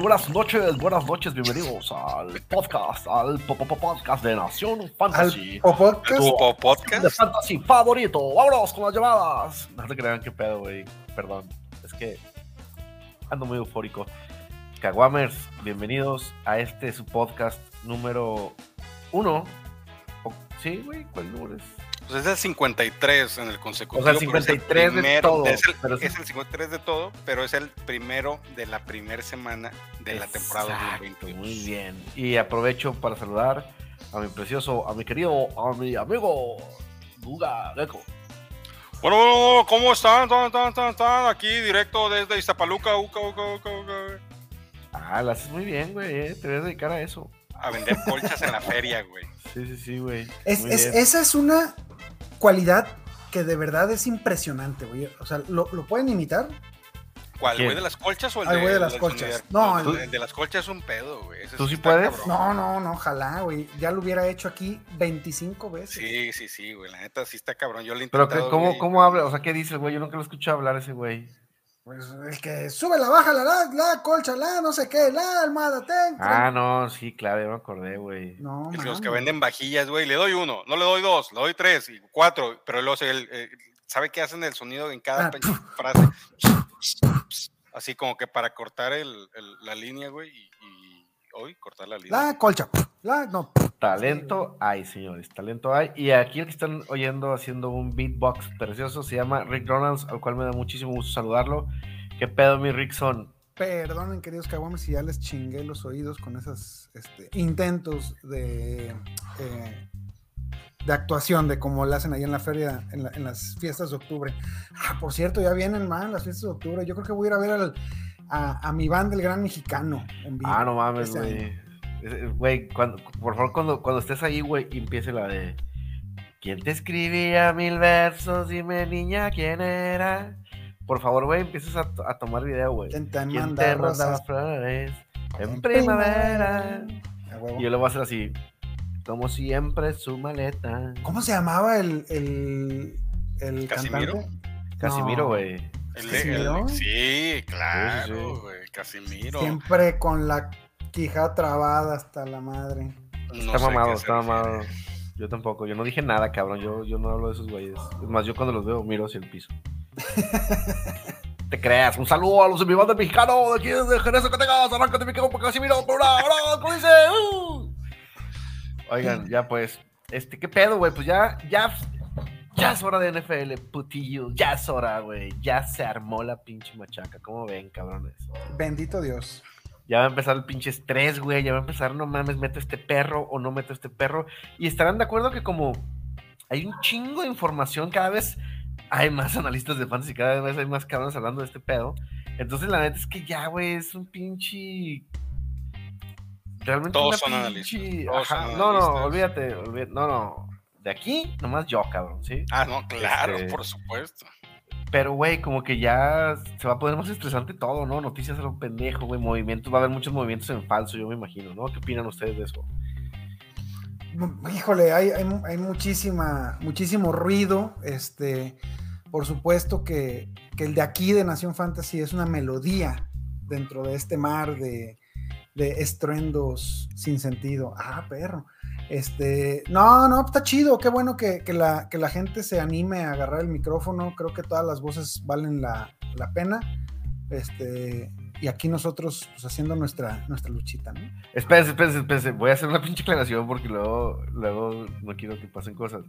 buenas noches, buenas noches, bienvenidos al podcast, al podcast de Nación Fantasy. Al podcast. ¿Tu podcast? De Fantasy favorito. Vámonos con las llamadas. No te crean qué pedo, güey. Perdón. Es que ando muy eufórico. Caguamers, bienvenidos a este su podcast número uno. Sí, güey, ¿cuál número es? Pues es el 53 en el consecutivo. O sea, el pero es 53 de todo, Es el, pero es- es el 53 de todo, pero es el primero de la primera semana de la temporada Exacto, 2022. Muy bien. Y aprovecho para saludar a mi precioso, a mi querido, a mi amigo Guga Gecko. Bueno, bueno, bueno, ¿cómo están? ¿Están, están, están, están? Aquí directo desde Iztapaluca, uca, uca, uca, uca, Ah, lo haces muy bien, güey. eh, Te debes dedicar a eso. a vender colchas en la feria, güey. Sí, sí, sí, güey. Es, es- esa es una cualidad que de verdad es impresionante, güey. O sea, ¿lo, lo pueden imitar? ¿Cuál, güey de las colchas o el Al de, güey de las colchas. No, el, el- de las colchas es un pedo, güey. Ese ¿Tú sí puedes? cabrón. No, no, no, ojalá, güey. Ya lo hubiera hecho aquí 25 veces. Sí, sí, sí, güey. La neta sí está cabrón. Yo le he Pero, intentado, que- ¿cómo, güey. ¿cómo habla? O sea, ¿qué dice el güey? Yo nunca lo escuché hablar ese güey. Pues el que sube la baja, la, la, la colcha, la no sé qué, la almohada, ten. Ah, no, sí, claro, ya me acordé, güey. No, Es los que venden vajillas, güey, le doy uno, no le doy dos, le doy tres y cuatro, pero luego el- el- sabe que hacen el sonido en cada Ah, frase. Así como que para cortar el, el- la línea, güey, y, y hoy cortar la línea. La colcha, la, no. Talento hay, señores, talento hay. Y aquí el que están oyendo haciendo un beatbox precioso se llama Rick Ronalds, al cual me da muchísimo gusto saludarlo. ¿Qué pedo, mi Rickson? Perdonen, queridos caguames, si ya les chingué los oídos con esos intentos de, eh, de actuación, de como lo hacen ahí en la feria, en, la- en las fiestas de octubre. Ah, por cierto, ya vienen más las fiestas de octubre. Yo creo que voy a ir a ver al- a, a mi banda, el Gran Mexicano, en vivo. Ah, no mames, este güey. Güey, cuando- por favor, cuando, cuando estés ahí, güey, empiece la de. ¿Quién te escribía mil versos? Dime, niña, ¿quién era? Por favor, güey, empieces a, a tomar video, güey. ¿Quién te ¿Quién manda te mandaba rosas? flores? En primavera. Y yo le voy a hacer así. Como siempre, su maleta. ¿Cómo se llamaba el, el, el ¿Casimiro? cantante? Casimiro, No. güey. El- ¿Casimiro? el- sí, claro, Sí, sí, sí. güey, Casimiro. Siempre con la quijada trabada hasta la madre. No Está mamado, está mamado. Yo tampoco, yo no dije nada, cabrón. Yo, yo no hablo de esos güeyes. Es más, yo cuando los veo miro hacia el piso. Te creas. Un saludo a los de mi banda mexicano de aquí desde Jerez que tengas. Arráncate mi cabrón, Casimiro. Por una, una, ¿cómo dice? Uh. Oigan, ya pues. Este, ¿qué pedo, güey? Pues ya, ya. Ya es hora de NFL, putillo. Ya es hora, güey. Ya se armó la pinche machaca. ¿Cómo ven, cabrones? Bendito Dios. Ya va a empezar el pinche estrés, güey. Ya va a empezar, no mames, meto este perro o no meto este perro. Y estarán de acuerdo que como hay un chingo de información, cada vez hay más analistas de fantasy, cada vez hay más cabrones hablando de este pedo. Entonces la neta es que ya, güey, es un pinche... Realmente Todos son analistas, pinche- todos Ajá, No, no, analistas. olvídate, olvídate. No, no. De aquí, nomás yo, cabrón, ¿sí? Ah, no, claro, Este- por supuesto. Pero, güey, como que ya se va a poner más estresante todo, ¿no? Noticias a lo pendejo, güey, movimientos, va a haber muchos movimientos en falso, yo me imagino, ¿no? ¿Qué opinan ustedes de eso? Híjole, hay, hay, hay muchísima, muchísimo ruido. Este, por supuesto que, que el de aquí de Nación Fantasy es una melodía dentro de este mar de, de estruendos sin sentido. Ah, perro. Este, no, no, está chido, qué bueno que, que la, que la gente se anime a agarrar el micrófono. Creo que todas las voces valen la, la pena. Este, y aquí nosotros pues, haciendo nuestra, nuestra luchita, ¿no? Espérense, espérense, espérense, voy a hacer una pinche aclaración porque luego, luego no quiero que pasen cosas.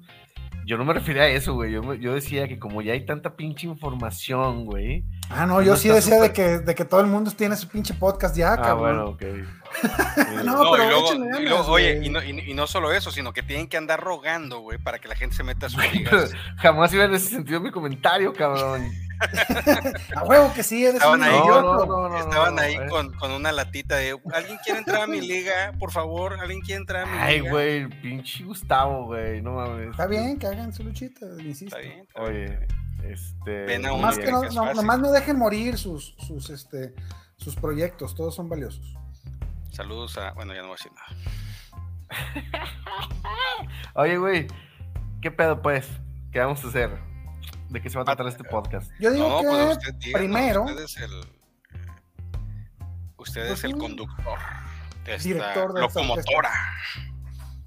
Yo no me refería a eso, güey, yo, yo decía que como ya hay tanta pinche información, güey. Ah, no, yo sí decía de súper- que, de que todo el mundo tiene su pinche podcast ya, Ah, cabrón. bueno, ok. No, No, pero y luego, y ganas, luego, oye, y no, y- y no solo eso, sino que tienen que andar rogando, güey, para que la gente se meta a sus ligas. jamás iba en ese sentido mi comentario, cabrón. A huevo que sí, eres Estaban un ahí, idiota. no, no, no, Estaban no, ahí eh. con, con una latita de ¿Alguien quiere entrar a mi liga? Por favor, ¿alguien quiere entrar a mi Ay, liga? güey, pinche Gustavo, güey, no mames. Está bien que hagan su luchita, insisto. Está bien. está bien. Oye, este. Nomás bien. que no, que es no- fácil. nomás no dejen morir sus, sus, este, sus proyectos, todos son valiosos. Saludos a. Bueno, ya no voy a decir nada. Oye, güey, ¿qué pedo, pues? ¿Qué vamos a hacer? ¿De qué se va a tratar este podcast? Yo digo No, que pues usted primero, usted es el- Usted Pues es el sí. conductor. De esta Director de locomotora.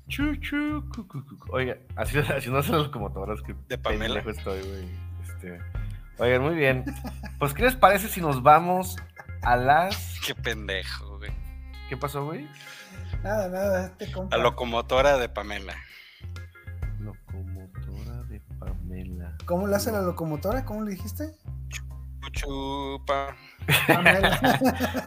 Chu, chu, cu, cu, cu. Oiga, así, así no hacen las locomotoras que De Pamela. pendejo estoy, güey. Este, oigan, muy bien. Pues, ¿qué les parece si nos vamos a las. Qué pendejo. ¿Qué pasó, güey? Nada, nada, este compa. La locomotora de Pamela. Locomotora de Pamela. ¿Cómo le hace la locomotora? ¿Cómo le dijiste? Chupa. Pamela.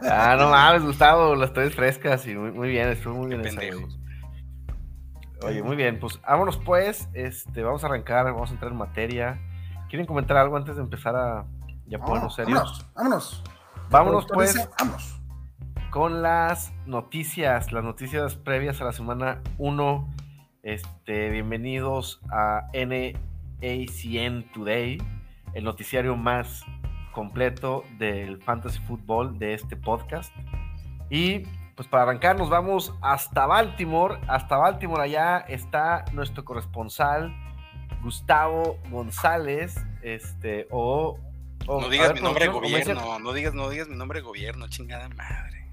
Ah, no mames, Gustavo, las traes frescas y muy, muy bien, estuvo muy Qué bien esa. Oye, muy bien, pues vámonos pues, este, vamos a arrancar, vamos a entrar en materia. ¿Quieren comentar algo antes de empezar a ya ponernos serios? vámonos, vámonos. Vámonos pues dice, vámonos. Con las noticias, las noticias previas a la semana 1. Este, bienvenidos a NACN Today, el noticiario más completo del fantasy fútbol de este podcast. Y pues para arrancar nos vamos hasta Baltimore, hasta Baltimore allá está nuestro corresponsal Gustavo González, este o, o- No digas ver, mi nombre de gobierno. No digas, no digas mi nombre de gobierno, chingada madre.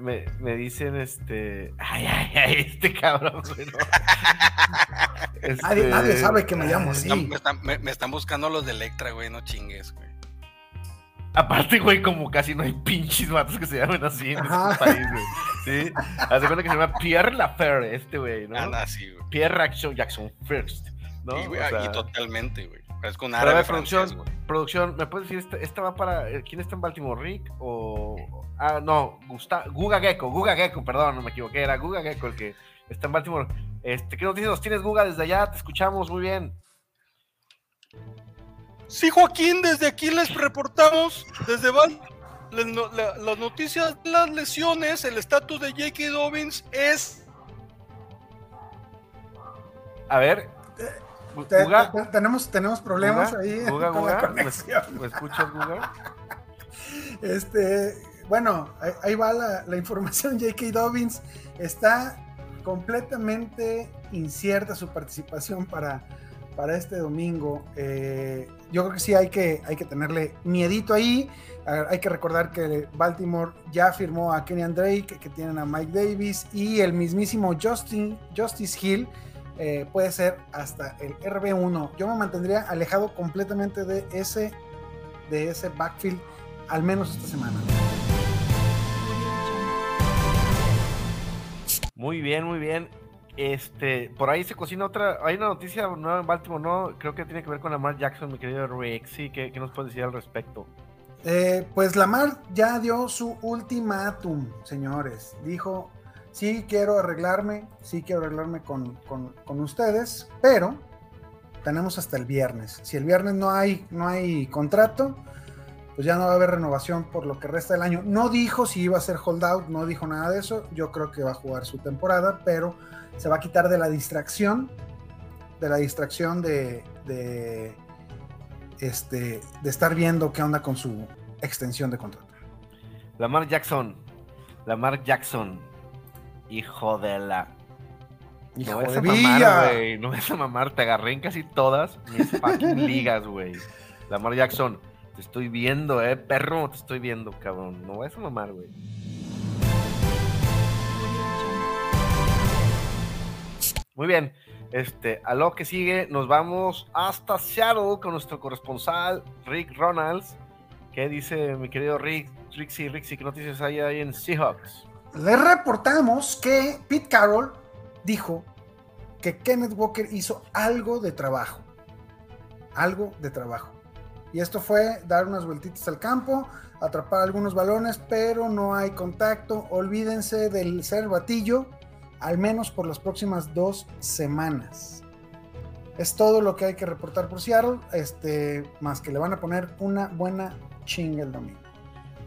Me, me dicen este. Ay, ay, ay, este cabrón, güey, no. Este, Nadie, nadie sabe que me llamo así. Me, están, me- me están buscando los de Electra, güey. No chingues, güey. Aparte, güey, como casi no hay pinches vatos que se llamen así en Ajá. este país, güey. Sí. Hace cuenta que se llama Pierre Lafer, este güey, ¿no? Anda así, güey. Pierre Jackson, Jackson First, ¿no? y, güey, O sea, y totalmente, güey. Es con pero a árabe ver, producción, producción, ¿me puedes decir, esta, esta va para. eh, ¿Quién está en Baltimore, Rick? O. Ah, no, Gustavo. Guga Gecko, Guga Gecko, perdón, no me equivoqué, era Guga Gecko el que está en Baltimore. Este, ¿Qué noticias nos tienes, Guga, desde allá? Te escuchamos muy bien. Sí, Joaquín, desde aquí les reportamos, desde la- las noticias de las lesiones, el estatus de J.K. Dobbins es... A ver. Te- te- tenemos, tenemos problemas Guga, ahí Guga, con la Guga, ¿me, conexión. ¿me escuchas, Guga? Este, bueno, ahí, ahí va la, la información. J.K. Dobbins está completamente incierta su participación para, para este domingo. Eh, yo creo que sí hay que, hay que tenerle miedito ahí. Ah, Hay que recordar que Baltimore ya firmó a Kenyan Drake, que tienen a Mike Davis y el mismísimo Justin, Justice Hill. Eh, puede ser hasta el RB1. Yo me mantendría alejado completamente de ese, de ese backfield al menos esta semana. Muy bien, muy bien. Este, por ahí se cocina otra. Hay una noticia nueva en Baltimore, ¿no? Creo que tiene que ver con Lamar Jackson, mi querido. Sí, ¿qué, qué nos puedes decir al respecto? Eh, pues Lamar ya dio su ultimátum, señores. Dijo, sí quiero arreglarme, sí quiero arreglarme con, con- con ustedes, pero tenemos hasta el viernes. Si el viernes no hay, no hay contrato, pues ya no va a haber renovación por lo que resta del año. No dijo si iba a ser holdout, no dijo nada de eso. Yo creo que va a jugar su temporada, pero se va a quitar de la distracción, de la distracción de, de, este, de estar viendo qué onda con su extensión de contrato. Lamar Jackson. Lamar Jackson. Hijo de la. Hijo no vas de a mamar, güey. No vas a mamar. Te agarré en casi todas mis fucking ligas, güey. Lamar Jackson. Te estoy viendo, eh, perro. Te estoy viendo, cabrón. No vas a mamar, güey. Muy bien. Este, a lo que sigue, nos vamos hasta Seattle con nuestro corresponsal Rick Ronalds. ¿Qué dice mi querido Rick? Rixie, Rixie, ¿qué noticias hay ahí en Seahawks? Le reportamos que Pete Carroll dijo que Kenneth Walker hizo algo de trabajo. Algo de trabajo. Y esto fue dar unas vueltitas al campo, atrapar algunos balones, pero no hay contacto. Olvídense del ser batillo, al menos por las próximas dos semanas. Es todo lo que hay que reportar por Seattle, este, más que le van a poner una buena chinga el domingo.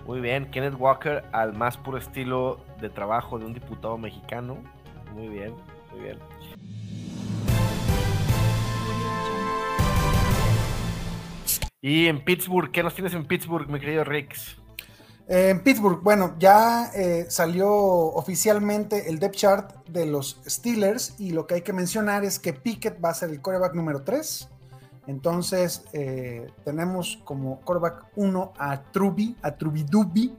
Muy bien, Kenneth Walker al más puro estilo de trabajo de un diputado mexicano. Muy bien, muy bien. Y en Pittsburgh, ¿qué nos tienes en Pittsburgh, mi querido Rix? Eh, En Pittsburgh, bueno, ya eh, salió oficialmente el depth chart de los Steelers y lo que hay que mencionar es que Pickett va a ser el coreback número 3. Entonces eh, tenemos como coreback 1 a Truby, a Trubidubi.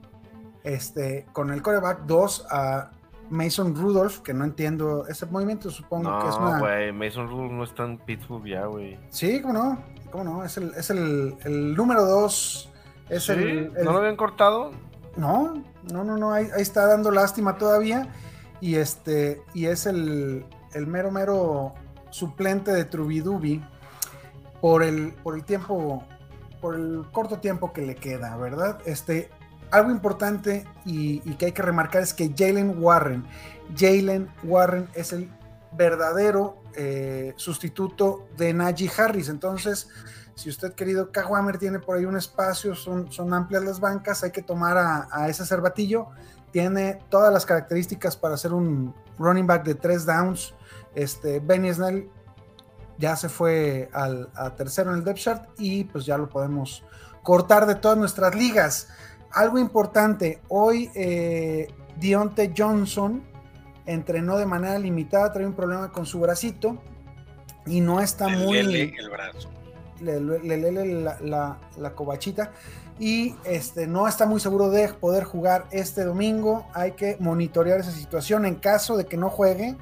Este, con el coreback 2 a Mason Rudolph, que no entiendo ese movimiento, supongo que es una... No, güey, Mason Rudolph no está en Pittsburgh ya, güey. Sí, cómo no, cómo no, es el, es el, el número 2. Es ¿Sí? el, el- ¿No lo habían cortado? No, no, no, no, ahí, ahí está dando lástima todavía. Y este, y es el, el mero, mero suplente de Trubidubi por el, por el tiempo, por el corto tiempo que le queda, ¿verdad? Este, algo importante y, que hay que remarcar es que Jalen Warren, Jalen Warren es el verdadero eh, sustituto de Najee Harris. Entonces, si usted, querido Kawammer, tiene por ahí un espacio, son, amplias las bancas, hay que tomar a, a ese cervatillo. Tiene todas las características para ser un running back de tres downs. Este, Benny Snell ya se fue al a tercero en el depth chart y pues ya lo podemos cortar de todas nuestras ligas. Algo importante, hoy eh, Dionte Johnson entrenó de manera limitada, trae un problema con su bracito y no está muy L, el brazo. le le- le- le- la, la- la cobachita y este, no está muy seguro de poder jugar este domingo. Hay que monitorear esa situación. En caso de que no juegue,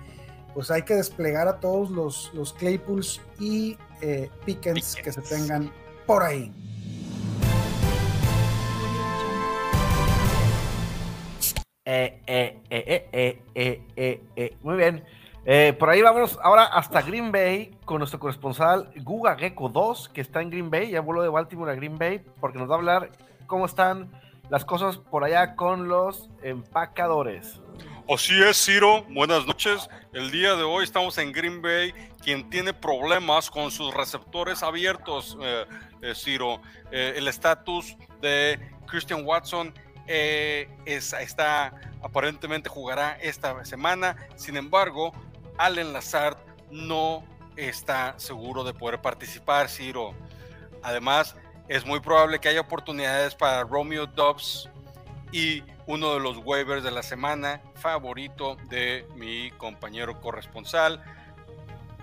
pues hay que desplegar a todos los, los Claypools y eh, Pickens que se tengan por ahí. Eh, eh, eh, eh, eh. Muy bien. Por ahí vamos ahora hasta Green Bay con nuestro corresponsal Guga Gecko 2, que está en Green Bay, ya voló de Baltimore a Green Bay, porque nos va a hablar cómo están las cosas por allá con los empacadores. Así es, Ciro. Buenas noches. El día de hoy estamos en Green Bay. Quien tiene problemas con sus receptores abiertos, Ciro. El estatus de Christian Watson eh, es- está aparentemente jugará esta semana. Sin embargo, Allen Lazard no está seguro de poder participar, Ciro. Además, es muy probable que haya oportunidades para Romeo Dobbs y uno de los waivers de la semana favorito de mi compañero corresponsal,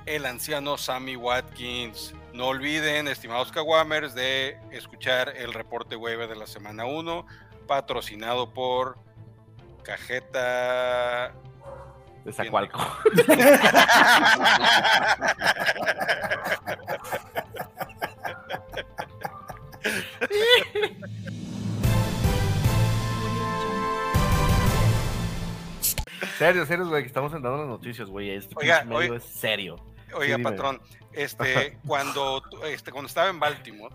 el anciano Sammy Watkins. No olviden, estimados Kawamers, de escuchar el reporte waiver de la semana 1, patrocinado por Cajeta. De Zacualco. Serio, serio, güey, que estamos dando las noticias, güey. Este Oiga, medio oiga. es serio. Oiga, patrón, este, cuando, este, cuando estaba en Baltimore,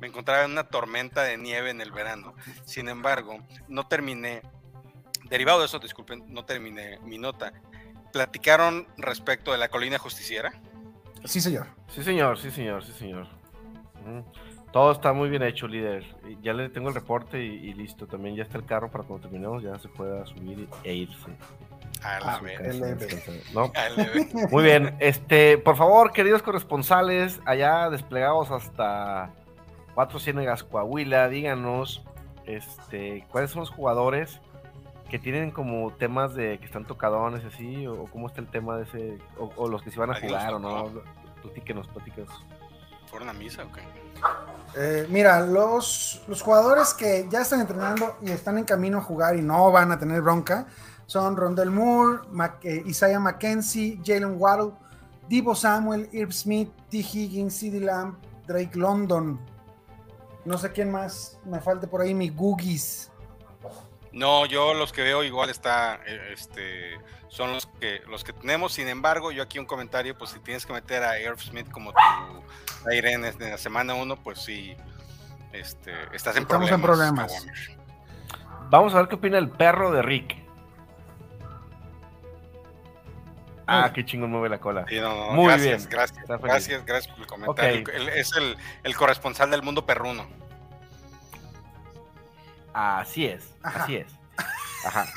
me encontraba en una tormenta de nieve en el verano. Sin embargo, no terminé, derivado de eso, disculpen, no terminé mi nota. Platicaron respecto de la colina justiciera. Sí, señor. Sí, señor, sí, señor, sí, señor. Ujú. Todo está muy bien hecho, líder. Ya le tengo el reporte y, y listo. También ya está el carro para cuando terminemos ya se pueda subir e irse. A la. ¿No? A la vez. Muy bien, este, por favor, queridos corresponsales, allá desplegados hasta Cuatro Ciénegas, Coahuila, díganos, este, cuáles son los jugadores que tienen como temas de que están tocadones así, o, o cómo está el tema de ese, o, o los que se van a jugar o no, platíquenos, platíquenos. ¿Fueron a misa o qué? Eh, mira, los, los jugadores que ya están entrenando y están en camino a jugar y no van a tener bronca son Rondell Moore, Mac- eh, Isaiah McKenzie, Jalen Waddle, Divo Samuel, Irv Smith, T. Higgins, CD Lamb, Drake London. No sé quién más me falte por ahí, mi Googies. No, yo los que veo igual está, eh, este, son los que los que tenemos. Sin embargo, yo aquí un comentario, pues si tienes que meter a Irv Smith como tu Irene en la semana 1, pues sí, este, estás en Estamos en problemas. problemas. Kawamir. Vamos a ver qué opina el perro de Rick. Ah, qué chingón mueve la cola. Sí, no, no, Muy gracias, bien. gracias, gracias, gracias por el comentario. Es el, el corresponsal del mundo perruno. Así es, Ajá. así es. Ajá.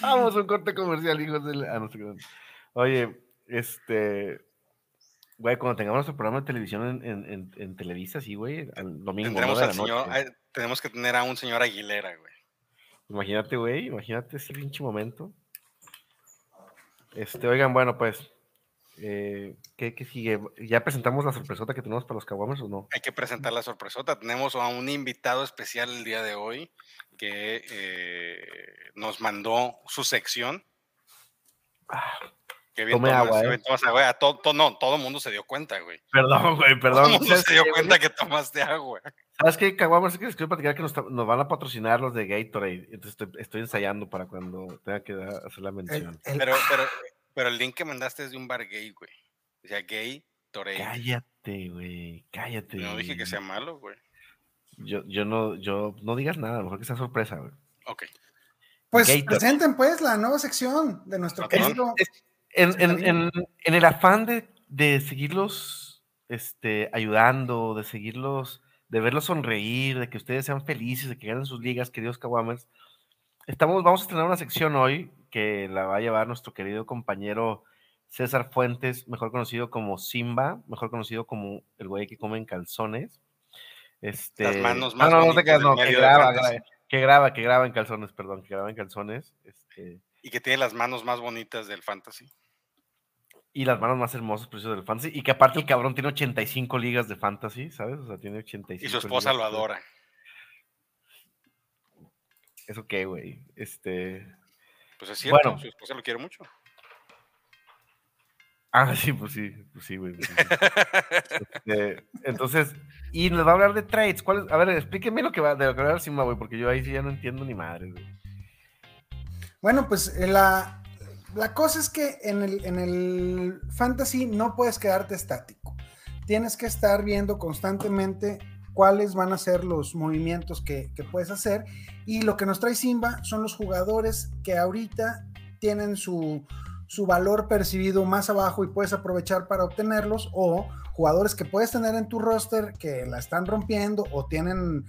Vamos un corte comercial, hijos de la... Ah, no sé qué. Oye, este... Güey, cuando tengamos nuestro programa de televisión en, en, en, en Televisa, sí, güey, al domingo, Tendremos ¿no? de al la señor, noche. ay, tenemos que tener a un señor Aguilera, güey. Imagínate, güey, imagínate ese pinche momento. Este, oigan, bueno, pues, Eh, ¿qué, sigue? ¿Ya presentamos la sorpresota que tenemos para los Caguamers o no? Hay que presentar la sorpresota. Tenemos a un invitado especial el día de hoy que eh, nos mandó su sección. Ah, Qué bien Tome agua, eh. agua. Todo, no, todo el mundo se dio cuenta, güey. Perdón, güey, perdón. Todo el mundo se dio cuenta que tomaste agua. ¿Sabes qué, Caguamers? Es que les quiero platicar que nos, nos, van a patrocinar los de Gatorade. Entonces estoy, estoy, ensayando para cuando tenga que hacer la mención. Pero, pero, pero el link que mandaste es de un bar gay, güey. O sea, gay, Torey. Cállate, güey. Cállate. No dije que sea malo, güey. Yo, yo no, yo no digas nada, a lo mejor que sea sorpresa, güey. Ok. Pues presenten pues la nueva sección de nuestro querido. En, en, en, en, el afán de, de, seguirlos este, ayudando, de seguirlos, de verlos sonreír, de que ustedes sean felices, de que ganen sus ligas, queridos Kawamers, estamos, vamos a tener una sección hoy que la va a llevar nuestro querido compañero César Fuentes, mejor conocido como Simba, mejor conocido como el güey que come en calzones. Este... Las manos más no, no, no, te no que graba, que graba, que graba en calzones, perdón, que graba en calzones. Este... Y que tiene las manos más bonitas del fantasy. Y las manos más hermosas, precios del fantasy. Y que aparte el cabrón tiene 85 ligas de fantasy, ¿sabes? O sea, tiene 85. Y su esposa lo adora. ¿Eso qué, güey? Este. Pues es cierto, bueno, su esposa lo quiere mucho. Ah, sí, pues sí, pues sí, güey. Pues este, entonces, y nos va a hablar de trades. ¿Cuál A ver, explíqueme lo que va de lo que va a hablar güey, porque yo ahí sí ya no entiendo ni madre, güey. Bueno, pues eh, la, la cosa es que en el, en el fantasy no puedes quedarte estático. Tienes que estar viendo constantemente cuáles van a ser los movimientos que, puedes hacer. Y lo que nos trae Simba son los jugadores que ahorita tienen su, valor percibido más abajo y puedes aprovechar para obtenerlos, o jugadores que puedes tener en tu roster que la están rompiendo o tienen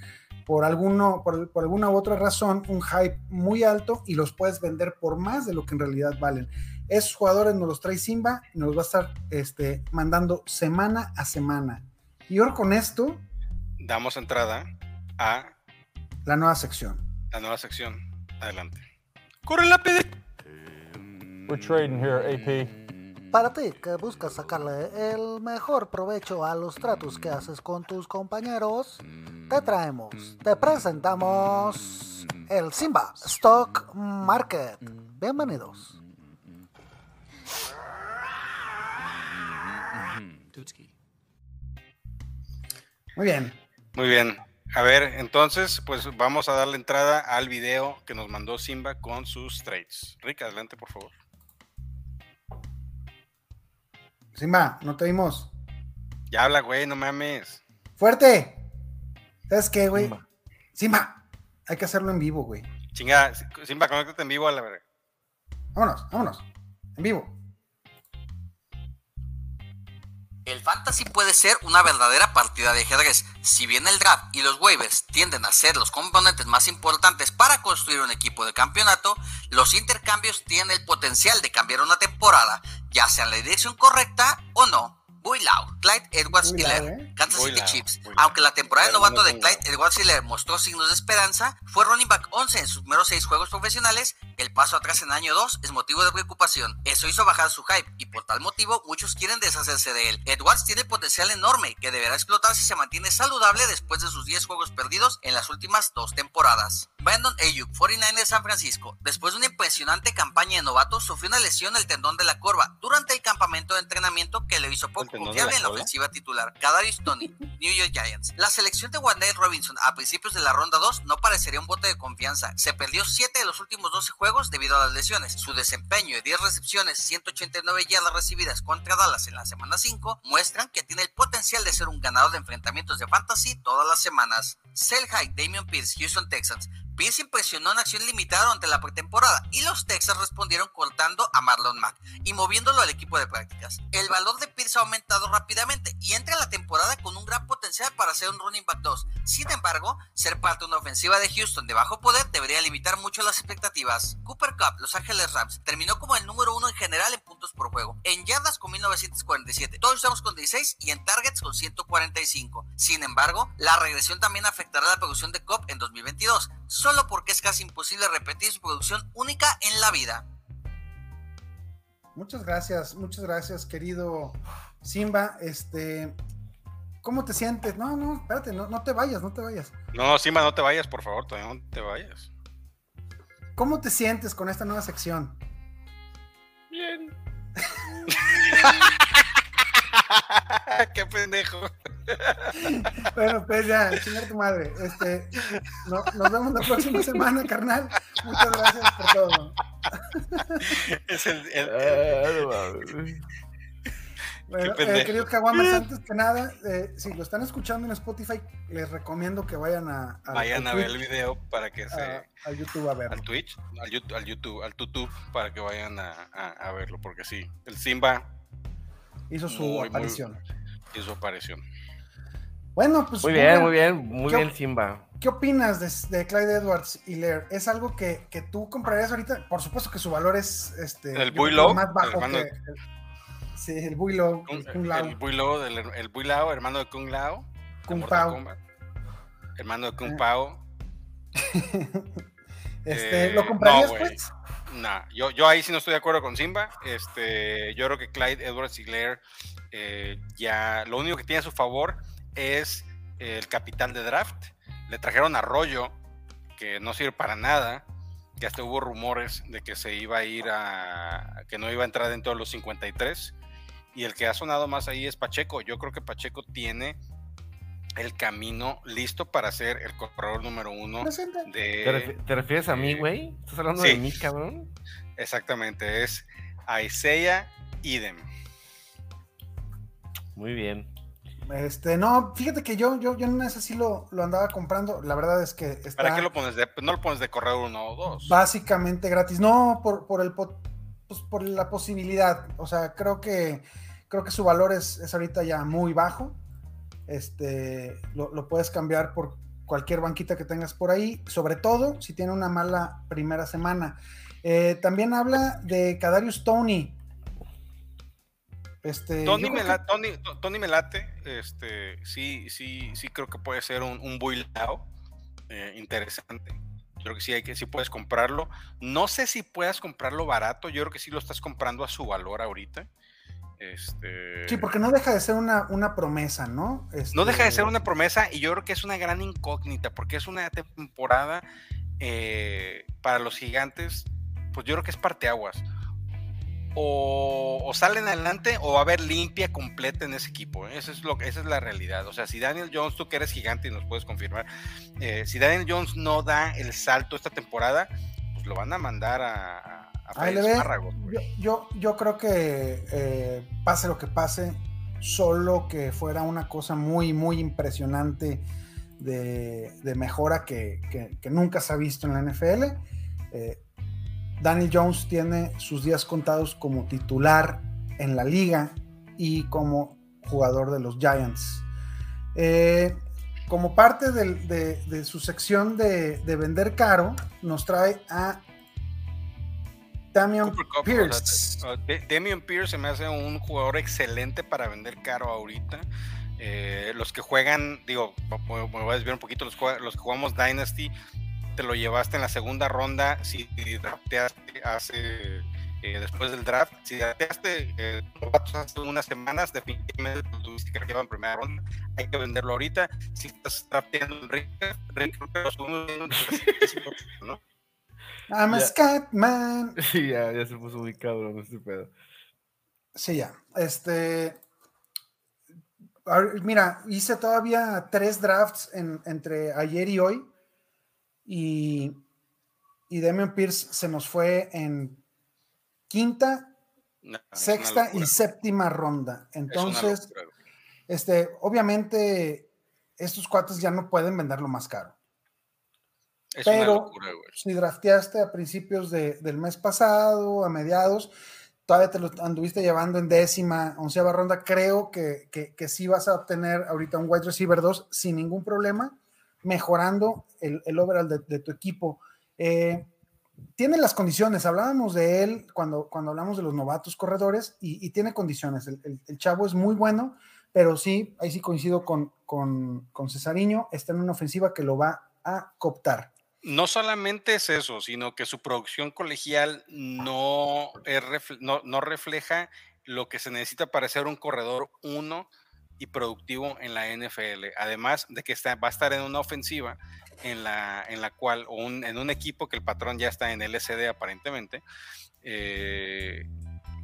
por, alguno, por, por, alguna u otra razón un hype muy alto y los puedes vender por más de lo que en realidad valen. Esos jugadores nos los trae Simba y nos los va a estar este, mandando semana a semana. Y ahora con esto damos entrada a la nueva sección. La nueva sección. Adelante. ¡Corre la PD! We're trading here, AP. Para ti que buscas sacarle el mejor provecho a los tratos que haces con tus compañeros, te traemos, te presentamos el Simba Stock Market. Bienvenidos. Muy bien. Muy bien. A ver, entonces, pues vamos a darle entrada al video que nos mandó Simba con sus trades. Rick, adelante, por favor. Simba, no te vimos. Ya habla, güey, no mames. ¡Fuerte! ¿Sabes qué, güey? Simba. hay que hacerlo en vivo, güey. Chinga, Simba, conéctate en vivo a la verga. Vámonos, vámonos. En vivo. El fantasy puede ser una verdadera partida de ajedrez. Si bien el draft y los waivers tienden a ser los componentes más importantes para construir un equipo de campeonato, los intercambios tienen el potencial de cambiar una temporada, ya sea en la dirección correcta o no. Builau, Clyde Edwards Hiller, ¿eh? Kansas City Chiefs. Aunque la temporada de novato de Clyde Edwards Hiller mostró signos de esperanza, fue running back 11 en sus primeros 6 juegos profesionales. El paso atrás en año 2 es motivo de preocupación. Eso hizo bajar su hype y por tal motivo muchos quieren deshacerse de él. Edwards tiene potencial enorme que deberá explotar si se mantiene saludable después de sus 10 juegos perdidos en las últimas dos temporadas. Brandon Ayuk, 49 de San Francisco, después de una impresionante campaña de novato, sufrió una lesión del tendón de la corva durante el campamento de entrenamiento que le hizo poco confiable en la ofensiva titular. Kadarius Tony, New York Giants. La selección de Wendell Robinson a principios de la ronda 2 no parecería un bote de confianza. Se perdió 7 de los últimos 12 juegos debido a las lesiones. Su desempeño de 10 recepciones, 189 yardas recibidas contra Dallas en la semana 5 muestran que tiene el potencial de ser un ganador de enfrentamientos de fantasy todas las semanas. Sell High, Damian Pierce, Houston Texans. Pierce impresionó en acción limitada durante la pretemporada y los Texans respondieron cortando a Marlon Mack y moviéndolo al equipo de prácticas. El valor de Pierce ha aumentado rápidamente y entra la temporada con un gran potencial para ser un running back 2. Sin embargo, ser parte de una ofensiva de Houston de bajo poder debería limitar mucho las expectativas. Cooper Cup, Los Ángeles Rams, terminó como el número uno en general en puntos por juego, en yardas con 1947, todos estamos con 16 y en targets con 145. Sin embargo, la regresión también afectará la producción de Cup en 2022 porque es casi imposible repetir su producción única en la vida. Muchas gracias, muchas gracias, querido Simba. Este, ¿cómo te sientes? No, no, espérate, no, no te vayas, no te vayas. No, no, Simba, no te vayas, por favor, todavía no te vayas. ¿Cómo te sientes con esta nueva sección? Bien. Qué pendejo. Bueno, pues ya, chingar tu madre. Este, no- nos vemos la próxima semana, carnal. Muchas gracias por todo. Es el, el- Ah, no mames. Bueno, eh, queridos caguamas, antes que nada, eh, si lo están escuchando en Spotify, les recomiendo que vayan a, a- vayan al a ver el video para que se. a- a YouTube a verlo. al Twitch, al YouTube, al YouTube, al YouTube, para que vayan a, a- a verlo, porque sí, el Simba Hizo su muy, muy- aparición. hizo aparición. Bueno, pues Muy bien, muy bien, muy ¿Qué- bien, Simba. ¿Qué opinas de, de Clyde Edwards y Lair? ¿Es algo que, que tú comprarías ahorita? Por supuesto que su valor es este, El Low, más bajo hermano que el- sí, el Buy Low, el Kung Lao, El hermano de Kung Lao. Kung Pao. Kombat. Hermano de Kung Eh. Pao. Este, Eh, ¿Lo comprarías, no, pues? Nah, yo, yo ahí sí no estoy de acuerdo con Simba. Este, yo creo que Clyde Edwards Higler eh, ya lo único que tiene a su favor es el capital de draft. Le trajeron a Rollo, que no sirve para nada. Que hasta hubo rumores de que se iba a ir a. que no iba a entrar dentro de los 53. Y el que ha sonado más ahí es Pacheco. Yo creo que Pacheco tiene el camino listo para ser el corredor número uno de. ¿Te, refi- te refieres a mí, eh, güey? ¿Estás hablando sí. de mí, cabrón? Exactamente, es Isaiah Idem. Muy bien. Este, no, fíjate que yo, yo, yo en ese sí lo, lo andaba comprando. La verdad es que está ¿Para qué lo pones de, no lo pones de corredor uno o dos? básicamente gratis. No, por, por el pues, por la posibilidad. O sea, creo que creo que su valor es, es ahorita ya muy bajo. Este, lo, lo puedes cambiar por cualquier banquita que tengas por ahí, sobre todo si tiene una mala primera semana. Eh, también habla de Kadarius Tony. Este, Tony me, Tony, To- Tony me late, este, sí, sí, sí creo que puede ser un, un eh, interesante. Yo creo que sí, hay que, sí puedes comprarlo. No sé si puedas comprarlo barato, yo creo que sí lo estás comprando a su valor ahorita. Este, sí, porque no deja de ser una, una promesa, ¿no? No deja de Este, ser una promesa y yo creo que es una gran incógnita porque es una temporada eh, para los gigantes, pues yo creo que es parteaguas. O, o salen adelante o va a haber limpia completa en ese equipo. ¿eh? Eso es lo, que- esa es la realidad. O sea, si Daniel Jones, tú que eres gigante y nos puedes confirmar, eh, si Daniel Jones no da el salto esta temporada, pues lo van a mandar a, a. Yo, yo, yo creo que eh, pase lo que pase, solo que fuera una cosa muy, muy impresionante de, de mejora que, que- que nunca se ha visto en la NFL. Daniel Jones tiene sus días contados como titular en la liga y como jugador de los Giants. Eh, como parte de, de su sección de, de vender caro, nos trae a Damian Cooper Kupp, o sea, Pierce. Da- Damian Pierce se me hace un jugador excelente para vender caro ahorita. Eh, los que juegan, digo, me voy a desviar un poquito, los, los que jugamos Dynasty, te lo llevaste en la segunda ronda, si drafteaste hace, eh, después del draft, si drafteaste eh, hace unas semanas, definitivamente lo tuviste que llevar en primera ronda, hay que venderlo ahorita. Si estás drafteando en Rick, Rick, ¿no? I'm a. Scatman. Sí, ya, ya se puso muy cabrón este pedo. Sí, ya. Este. Mira, hice todavía tres drafts en- entre ayer y hoy. Y, y Damian Pierce se nos fue en quinta, No, es sexta y séptima ronda. Es Entonces, güey. este, obviamente, estos cuates ya no pueden venderlo más caro. Es pero- locura, si drafteaste a principios de- del mes pasado, a mediados, todavía te lo anduviste llevando en décima, onceava ronda, creo que, que, que sí vas a obtener ahorita un wide receiver 2 sin ningún problema, mejorando el, el overall de, tu equipo. Eh, tiene las condiciones, hablábamos de él cuando, cuando hablamos de los novatos corredores y, tiene condiciones. El, el- chavo es muy bueno, pero sí, ahí sí coincido con, con, con Cesariño, está en una ofensiva que lo va a cooptar. No solamente es eso, sino que su producción colegial no, es no, no refleja lo que se necesita para ser un corredor uno y productivo en la NFL. Además de que está, va a estar en una ofensiva en la, en la cual, o un- en un equipo que el patrón ya está en LCD aparentemente, eh,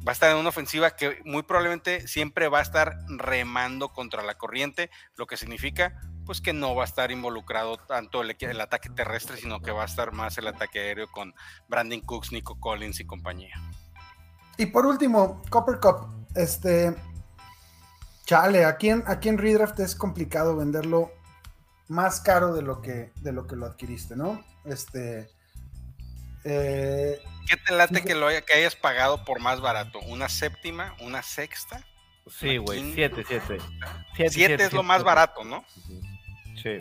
va a estar en una ofensiva que muy probablemente siempre va a estar remando contra la corriente, lo que significa pues que no va a estar involucrado tanto el, el ataque terrestre, sino que va a estar más el ataque aéreo con Brandon Cooks, Nico Collins y compañía. Y por último, Copper Cup. Este. Chale, aquí en, aquí en Redraft es complicado venderlo más caro de lo que, de lo, que lo adquiriste, ¿no? Este. eh, ¿Qué te late que lo haya, que hayas pagado por más barato? ¿Una séptima? ¿Una sexta? Sí, güey, siete, siete. Siete, es lo más barato, ¿no? Sí.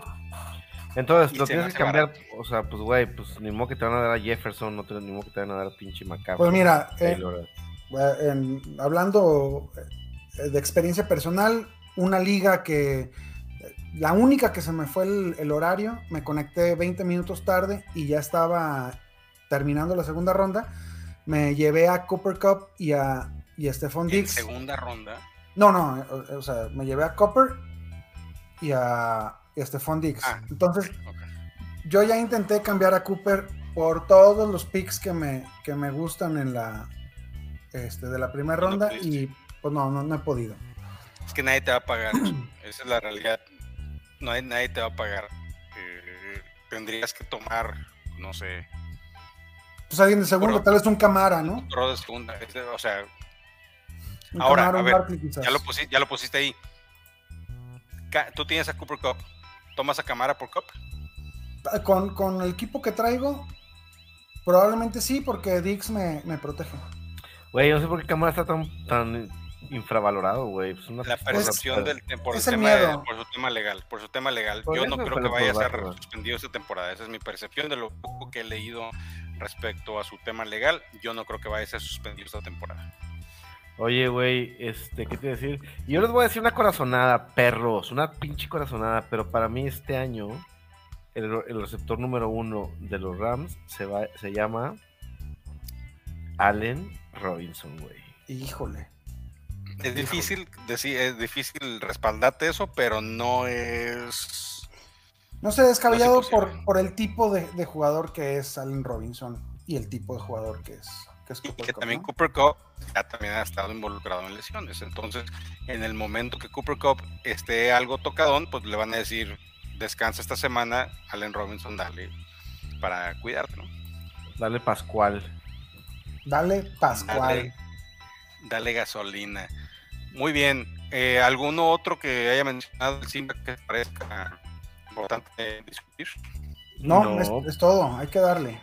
Entonces, Y lo tienes que cambiar, barato. o sea, pues, güey, pues ni modo que te van a dar a Jefferson, no te, ni modo que te van a dar a pinche Macabro. pues mira, eh, en- hablando eh, de experiencia personal, una liga que. La única que se me fue el, el horario, me conecté 20 minutos tarde y ya estaba terminando la segunda ronda. Me llevé a Cooper Cup y a, y a Stephon Diggs. segunda ronda. No, no, o, o sea, me llevé a Copper y a, y a Stephon Diggs. Ah. Entonces, yo ya intenté cambiar a Cooper por todos los picks que me, que me gustan en la este, de la primera ronda y pues no, no, no he podido. Es que nadie te va a pagar. Esa es la realidad. No hay, nadie te va a pagar. Eh, tendrías que tomar, no sé, Pues alguien de segundo, tal vez un Camara, ¿no? rol de segunda. O sea, Un Ahora, Camara, a ver, ya lo, pusi- ya lo pusiste ahí. Tú tienes a Cooper Cup. ¿Tomas a Camara por Cup? Con, con el equipo que traigo, probablemente sí, porque Dix me, me protege. Güey, yo no sé por qué Cámara está tan, tan infravalorado, güey. Pues La percepción pero- del por el, es el tema de- miedo. por su tema legal, por su tema legal. Por Yo no creo que vaya a ser suspendido esta temporada. Esa es mi percepción de lo poco que he leído respecto a su tema legal. Yo no creo que vaya a ser suspendido esta temporada. Oye, güey, este, ¿qué te iba a decir? Yo les voy a decir una corazonada, perros, una pinche corazonada, pero para mí este año el, el receptor número uno de los Rams se, va, se llama Allen Robinson, güey. Híjole. Es difícil decir, es difícil respaldarte eso, pero no es. No sé, descabellado No por, por el tipo de, de jugador que es Allen Robinson y el tipo de jugador que es, que es Y Cooper que Kupp, también ¿no? Cooper Cup ya también ha estado involucrado en lesiones. Entonces, en el momento que Cooper Cup esté algo tocadón, pues le van a decir descansa esta semana, Allen Robinson, dale para cuidarte, ¿no? Dale Pascual. Dale Pascual. Dale, dale gasolina. Muy bien. Eh, ¿Alguno otro que haya mencionado el Simba que parezca importante discutir? No, No. Es, es todo, hay que darle.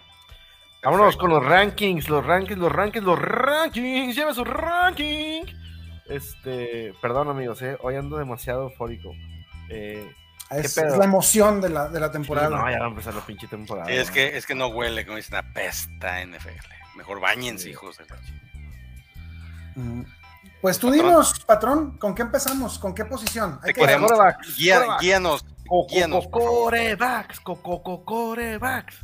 Vámonos Perfecto. con los rankings, los rankings, los rankings, los rankings. Lleva su ranking. Este, perdón amigos, eh, hoy ando demasiado eufórico. Eh, Es, la emoción de la, de la temporada. no, ya va a empezar la pinche temporada. Sí, es ¿no? que, es que no huele, como dicen, apesta NFL. Mejor bañense, Sí. hijos de la Mm. Pues tú Patrón. dinos, patrón, ¿con qué empezamos? ¿con qué posición? Hay que-. Corebacks, Guía- corebacks. guíanos, guíanos. Corebacks, coco, corebacks.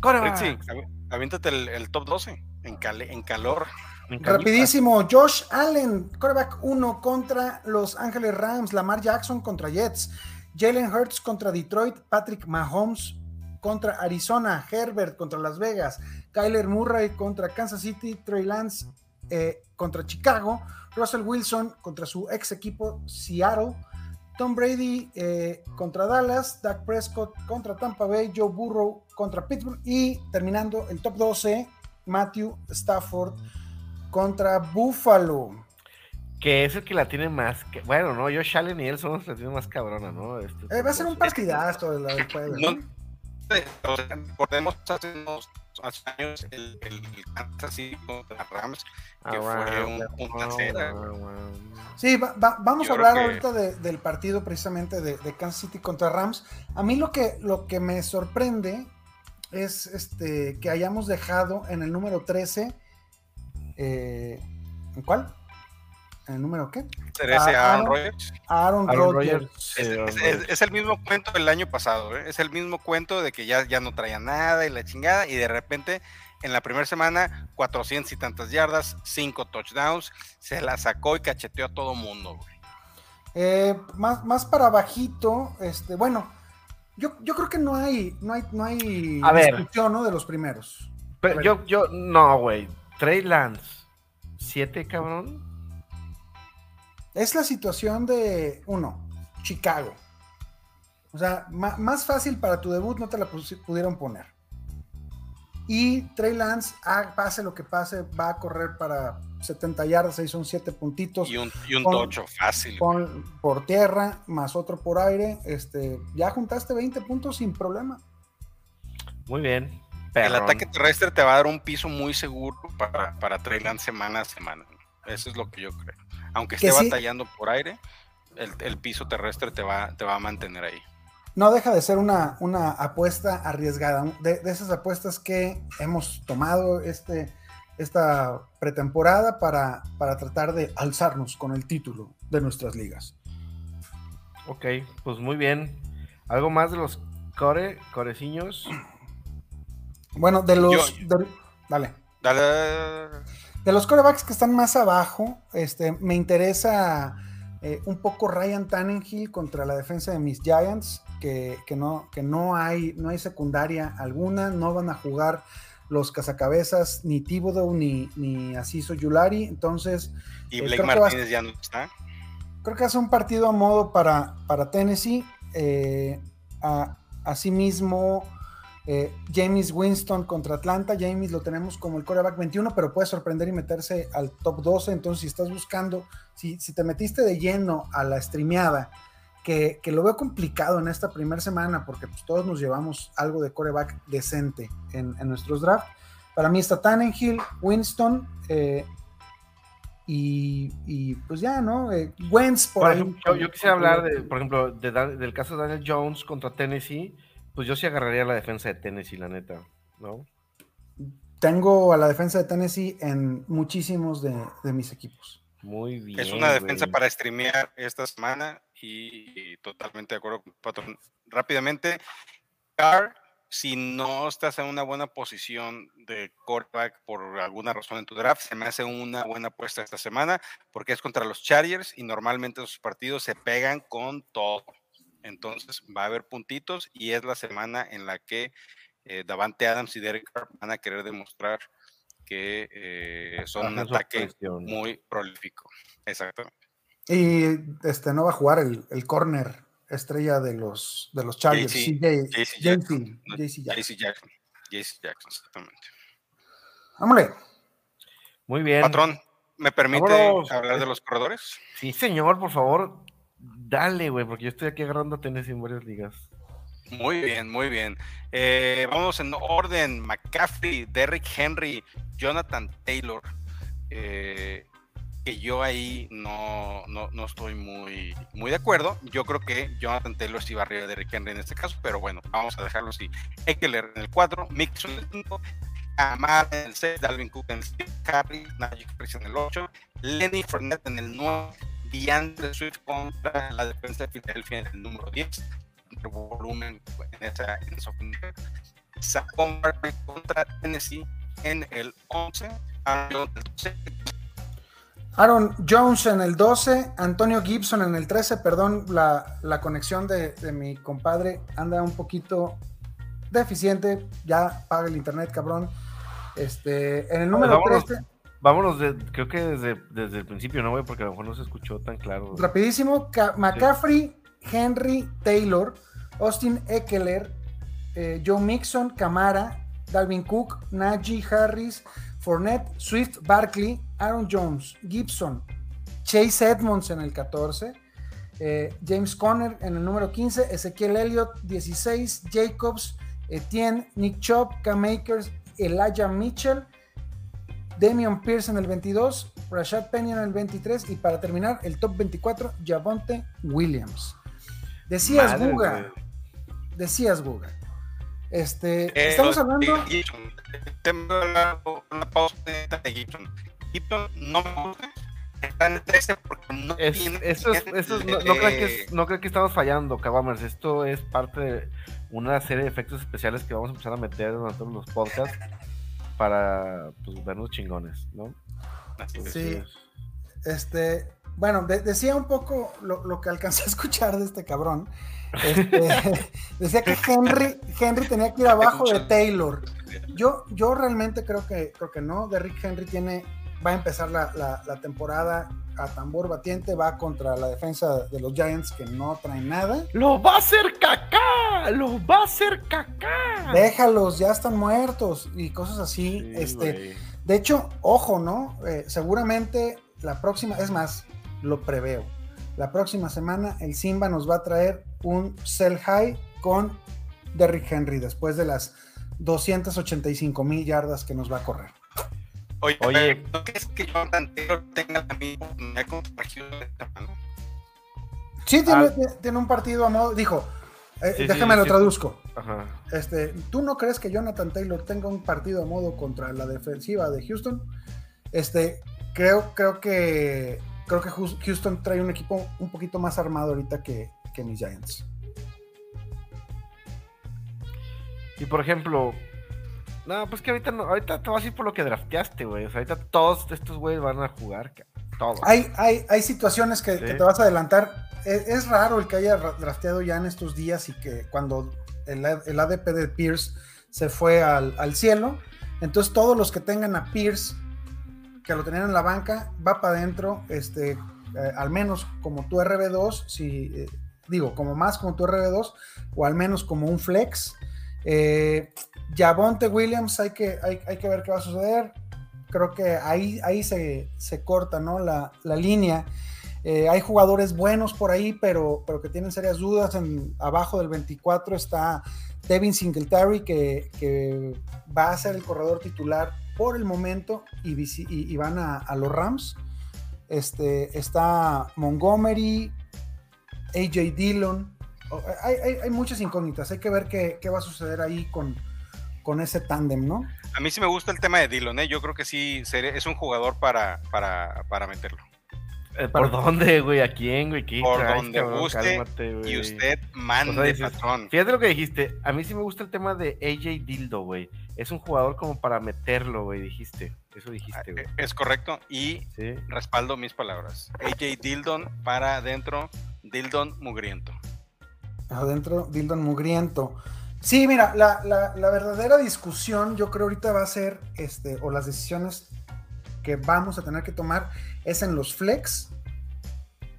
Corebacks. Avi- aviéntate el, el top 12 en, cale- en calor. Rapidísimo, Josh Allen, quarterback 1 contra Los Ángeles Rams, Lamar Jackson contra Jets, Jalen Hurts contra Detroit, Patrick Mahomes contra Arizona, Herbert contra Las Vegas, Kyler Murray contra Kansas City, Trey Lance eh, contra Chicago, Russell Wilson contra su ex equipo Seattle, Tom Brady eh, contra Dallas, Dak Prescott contra Tampa Bay, Joe Burrow contra Pittsburgh y terminando el top 12, Matthew Stafford contra Buffalo. Que es el que la tiene más. que- Bueno, no, yo, Allen y él son los que la tienen más cabrona, ¿no? Este, Eh, va a ser un partidazo de la del jueves, No, hace años el, el Kansas City contra Rams, que fue un punta cera. Sí, va- va- vamos Yo a hablar que- ahorita de- del partido precisamente de, de Kansas City contra Rams. A mí lo que, lo que me sorprende es este, que hayamos dejado en el número 13. eh, ¿En cuál? ¿En el número qué? Terese Ah, Aaron Rodgers. Aaron, Aaron Rodgers. Rodgers, Es, es- es- es el mismo cuento del año pasado, ¿eh? es el mismo cuento de que ya, ya no traía nada y la chingada, y de repente en la primera semana 400 y tantas yardas, 5 touchdowns, se la sacó y cacheteó a todo mundo. güey. Eh, más, más para bajito, este, bueno, yo, yo creo que no hay, no hay, no hay A ver. discusión, ¿no? de los primeros. Pero A ver. yo, yo, no, güey. Trey Lance. ¿Siete, cabrón? Es la situación de, uno, Chicago. O sea, más fácil para tu debut no te la pudieron poner. Y Trey Lance, ah, pase lo que pase, va a correr para 70 yardas, ahí son 7 puntitos. Y un, y un Con- tocho fácil. Con, por tierra, más otro por aire. Este, ya juntaste 20 puntos sin problema. Muy bien. El ataque terrestre te va a dar un piso muy seguro para, para Trey Lance semana a semana. Eso es lo que yo creo. Aunque Que esté sí. batallando por aire, el, el piso terrestre te va, te va a mantener ahí. No deja de ser una, una apuesta arriesgada, de, de esas apuestas que hemos tomado este, esta pretemporada para, para tratar de alzarnos con el título de nuestras ligas. Ok, pues muy bien. ¿Algo más de los core, coreciños? Bueno, de los. Yo- de- dale. Dale. De los corebacks que están más abajo, este, me interesa eh, un poco Ryan Tannenhill contra la defensa de mis Giants, que, que no, que no, hay, no hay secundaria alguna, no van a jugar los cazacabezas ni Thibodeau ni, ni Asiso Yulari, entonces Y Eh, Blake a- Martínez ya no está. creo que hace un partido a modo para, para Tennessee. eh, a- asimismo, eh, James Winston contra Atlanta. James lo tenemos como el coreback 21, pero puede sorprender y meterse al top 12. Entonces, si estás buscando, si, si te metiste de lleno a la streameada, que, que lo veo complicado en esta primera semana, porque pues, todos nos llevamos algo de coreback decente en, en nuestros drafts. Para mí está Tannenhill, Winston, eh, y, y, pues ya, ¿no? Eh, Wentz por Por ahí. ejemplo, yo, yo quisiera hablar, de, por ejemplo, de del caso de Daniel Jones contra Tennessee. Pues yo sí agarraría la defensa de Tennessee, la neta, ¿no? Tengo a la defensa de Tennessee en muchísimos de, de mis equipos. Muy bien. Es una defensa güey. para streamear esta semana y, y totalmente de acuerdo con Patrón. Rápidamente, Carr, si no estás en una buena posición de quarterback por alguna razón en tu draft, se me hace una buena apuesta esta semana porque es contra los Chargers y normalmente esos partidos se pegan con todo. Entonces va a haber puntitos y es la semana en la que eh, Davante Adams y Derek Carr van a querer demostrar que eh, son un ataque presión. muy prolífico. Exactamente. Y este no va a jugar el, el corner estrella de los, de los Chargers. JC, CJ JC JC, Jackson. JC Jackson. JC Jackson. JC Jackson, exactamente. Vámonos. Muy bien. Patrón, ¿me permite Vámonos. hablar de los corredores? Sí, señor, por favor. Dale, güey, porque yo estoy aquí agarrando Tennessee en varias ligas. Muy bien, muy bien. Eh, vamos en orden. McCaffrey, Derrick Henry, Jonathan Taylor. eh, que yo ahí no, no, no estoy muy, muy de acuerdo. Yo creo que Jonathan Taylor sí va arriba de Derrick Henry en este caso, pero bueno, vamos a dejarlo así. Eckler en el 4, Mixon en el 5, Amar en el 6, Dalvin Cook en el 7, Harry, Najee en el 8, Lenny Fournette en el 9, DeAndre Swift contra la defensa de Filadelfia en el número 10, de volumen en esa, en esa Barkley contra Tennessee en el 11, Aaron en el 12, Aaron Jones en el 12, Antonio Gibson en el 13. Perdón, la, la conexión de, de mi compadre anda un poquito deficiente. Ya paga el internet, cabrón. Este, en el número vámonos. 13. Vámonos, de- creo que desde, desde el principio, ¿no, güey? Porque a lo mejor no se escuchó tan claro. Rapidísimo, Ca- McCaffrey, Henry, Taylor, Austin Eckler, eh, Joe Mixon, Camara, Dalvin Cook, Najee Harris, Fournette, Swift, Barkley, Aaron Jones, Gibson, Chase Edmonds en el 14, eh, James Conner en el número 15, Ezequiel Elliott 16, Jacobs, Etienne, Nick Chubb, Cam Akers, Elijah Mitchell, Damian Pierce en el 22, Rashad Penny en el 23 y para terminar el top 24, Javonte Williams. Decías, Madre, Guga, decías, Guga. Este, Eh, estamos hablando. de Gibson. Tengo la- una pausa de Gibson. Gibson no me gusta. está en el 13 porque no Es, tiene- esto es- esto es- no, no creo que, es- no creo que estamos fallando, Cabamers. Esto es parte de una serie de efectos especiales que vamos a empezar a meter durante todos los podcasts para pues, vernos chingones, ¿no? Así es. Sí. Este, bueno, de- decía un poco lo, lo que alcancé a escuchar de este cabrón. Este, decía que Henry, Henry tenía que ir abajo de Taylor. Yo, yo realmente creo que, creo que no. Derrick Henry tiene, va a empezar la, la- la temporada a tambor batiente, va contra la defensa de los Giants que no traen nada. ¡Lo va a hacer cacá! ¡Lo va a hacer cacá! Déjalos, ya están muertos y cosas así. Sí, este. De hecho, ojo, ¿no? Eh, seguramente la próxima, es más, lo preveo. La próxima semana el Simba nos va a traer un sell high con Derrick Henry después de las 285 mil yardas que nos va a correr. Oye, Oye. ¿no crees que Jonathan Taylor tenga la misma oportunidad semana? Sí, tiene, Ah. tiene- un partido a modo. Dijo, eh, Sí, sí, déjame lo sí. traduzco. Ajá. Este, ¿Tú no crees que Jonathan Taylor tenga un partido a modo contra la defensiva de Houston? Este, creo, creo que creo que Houston trae un equipo un poquito más armado ahorita que, que mis Giants. Y por ejemplo, no, pues que ahorita no, ahorita te vas a ir por lo que drafteaste, güey. O sea, ahorita todos estos güeyes van a jugar, todos. Hay, hay, hay situaciones que, Sí. que te vas a adelantar. Es, es raro el que haya ra- drafteado ya en estos días y que cuando el, el ADP de Pierce se fue al, al cielo, entonces todos los que tengan a Pierce, que lo tenían en la banca, va para adentro, este, eh, al menos como tu RB2, si, eh, digo, como más como tu RB2, o al menos como un flex. Eh, Javonte Williams, hay que, hay, hay que ver qué va a suceder creo que ahí, ahí se, se corta ¿no? la, la línea. Eh, hay jugadores buenos por ahí, pero, pero que tienen serias dudas. En, abajo del 24 está Devin Singletary, que, que va a ser el corredor titular por el momento y, van a, a los Rams. Este, está Montgomery, AJ Dillon. Hay, hay- hay muchas incógnitas. Hay que ver qué, qué va a suceder ahí con, con ese tándem, ¿no? A mí sí me gusta el tema de Dillon, ¿eh? Yo creo que sí sería- es un jugador para, para, para meterlo. Eh, ¿Por dónde, güey? ¿A quién, güey? ¿Qué Por traes, donde cabrón? guste Cálmate, Y usted mande, O sea, dices, patrón. Fíjate lo que dijiste. A mí sí me gusta el tema de AJ Dildo, güey. Es un jugador como para meterlo, güey. Dijiste. Eso dijiste, güey. Es correcto. Y Sí. respaldo mis palabras. AJ Dildon para adentro, Dildon mugriento. adentro Dildon Mugriento. Sí, mira, la, la- la verdadera discusión yo creo ahorita va a ser, este, o las decisiones que vamos a tener que tomar es en los flex,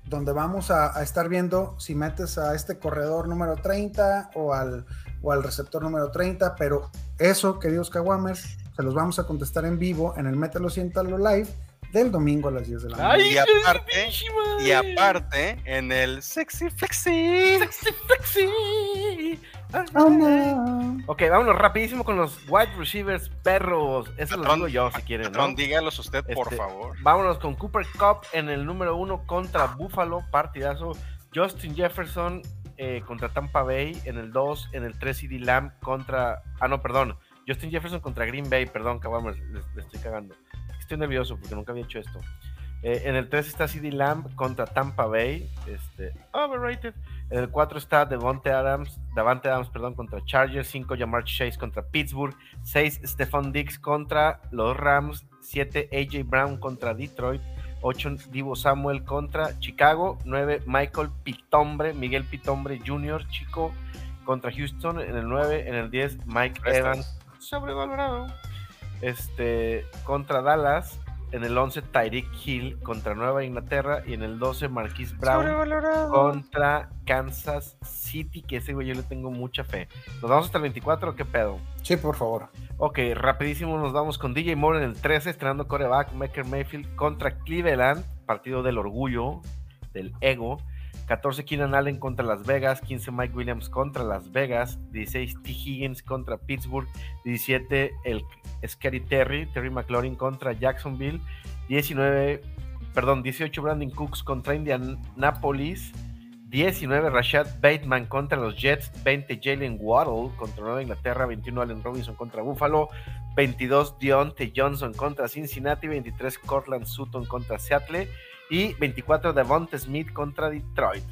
donde vamos a, a estar viendo si metes a este corredor número 30 o al, o al receptor número 30, pero eso, queridos Kawamers, se los vamos a contestar en vivo en el Mételo Siéntalo Live del domingo a las 10 de la noche. Y aparte, y aparte, en el sexy flexi. Sexy, flexi. Oh, no. Ok, vámonos rapidísimo con los wide receivers perros. Eso lo digo yo si quieren, ¿no? Patrón, dígalos usted, por Este, favor. Vámonos con Cooper Cup en el número uno contra Buffalo, partidazo. Justin Jefferson eh, contra Tampa Bay en el 2, en el 3 CD Lamb contra... Ah, no, perdón. Justin Jefferson contra Green Bay, perdón, cabamos, le, le estoy cagando. Estoy nervioso porque nunca había hecho esto. Eh, en el 3 está CD Lamb contra Tampa Bay, este, overrated. En el 4 está Devonte Adams, Davante Adams, perdón, contra Chargers. 5 Jamar Chase contra Pittsburgh. 6 Stephon Diggs contra los Rams. 7 AJ Brown contra Detroit. 8 Divo Samuel contra Chicago. 9 Michael Pitombre, Miguel Pitombre Jr., chico, contra Houston. En el 9, en el 10 Mike. Evans, sobrevalorado. Este, contra Dallas. En el 11 Tyreek Hill contra Nueva Inglaterra. Y en el 12 Marquise Brown contra Kansas City, que ese güey yo le tengo mucha fe. ¿Nos vamos hasta el 24 o qué pedo? Sí, por favor. Ok, rapidísimo nos vamos con DJ Moore en el 13, estrenando coreback, Maker Mayfield contra Cleveland, partido del orgullo, del ego. 14 Keenan Allen contra Las Vegas, 15 Mike Williams contra Las Vegas, 16 T. Higgins contra Pittsburgh, 17 el Scary Terry, Terry McLaurin contra Jacksonville, 19, perdón, 18 Brandon Cooks contra Indianapolis, 19 Rashad Bateman contra los Jets, 20 Jalen Waddle contra Nueva Inglaterra, 21 Allen Robinson contra Buffalo, 22 Deontay Johnson contra Cincinnati, 23 Cortland Sutton contra Seattle Y 24 de Devonta Smith contra Detroit.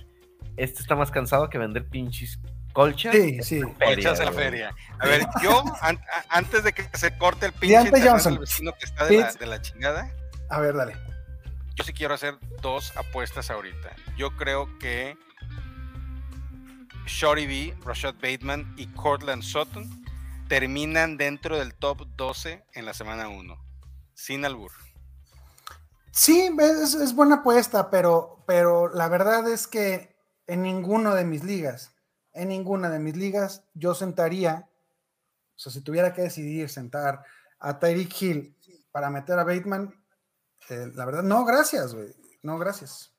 Este está más cansado que vender pinches colchas. Sí, sí. Colchas en la feria. A ver, yo, an- antes de que se corte el pinche del vecino que está de la, de la chingada, A ver, dale. yo sí quiero hacer dos apuestas ahorita. Yo creo que Shorty B, Rashad Bateman y Cortland Sutton terminan dentro del top 12 en la semana 1. Sin albur. Sí, es, buena apuesta, pero, pero la verdad es que en ninguno de mis ligas, en ninguna de mis ligas, yo sentaría, o sea, si tuviera que decidir sentar a Tyreek Hill para meter a Bateman, eh, la verdad, no, gracias, güey, no, gracias.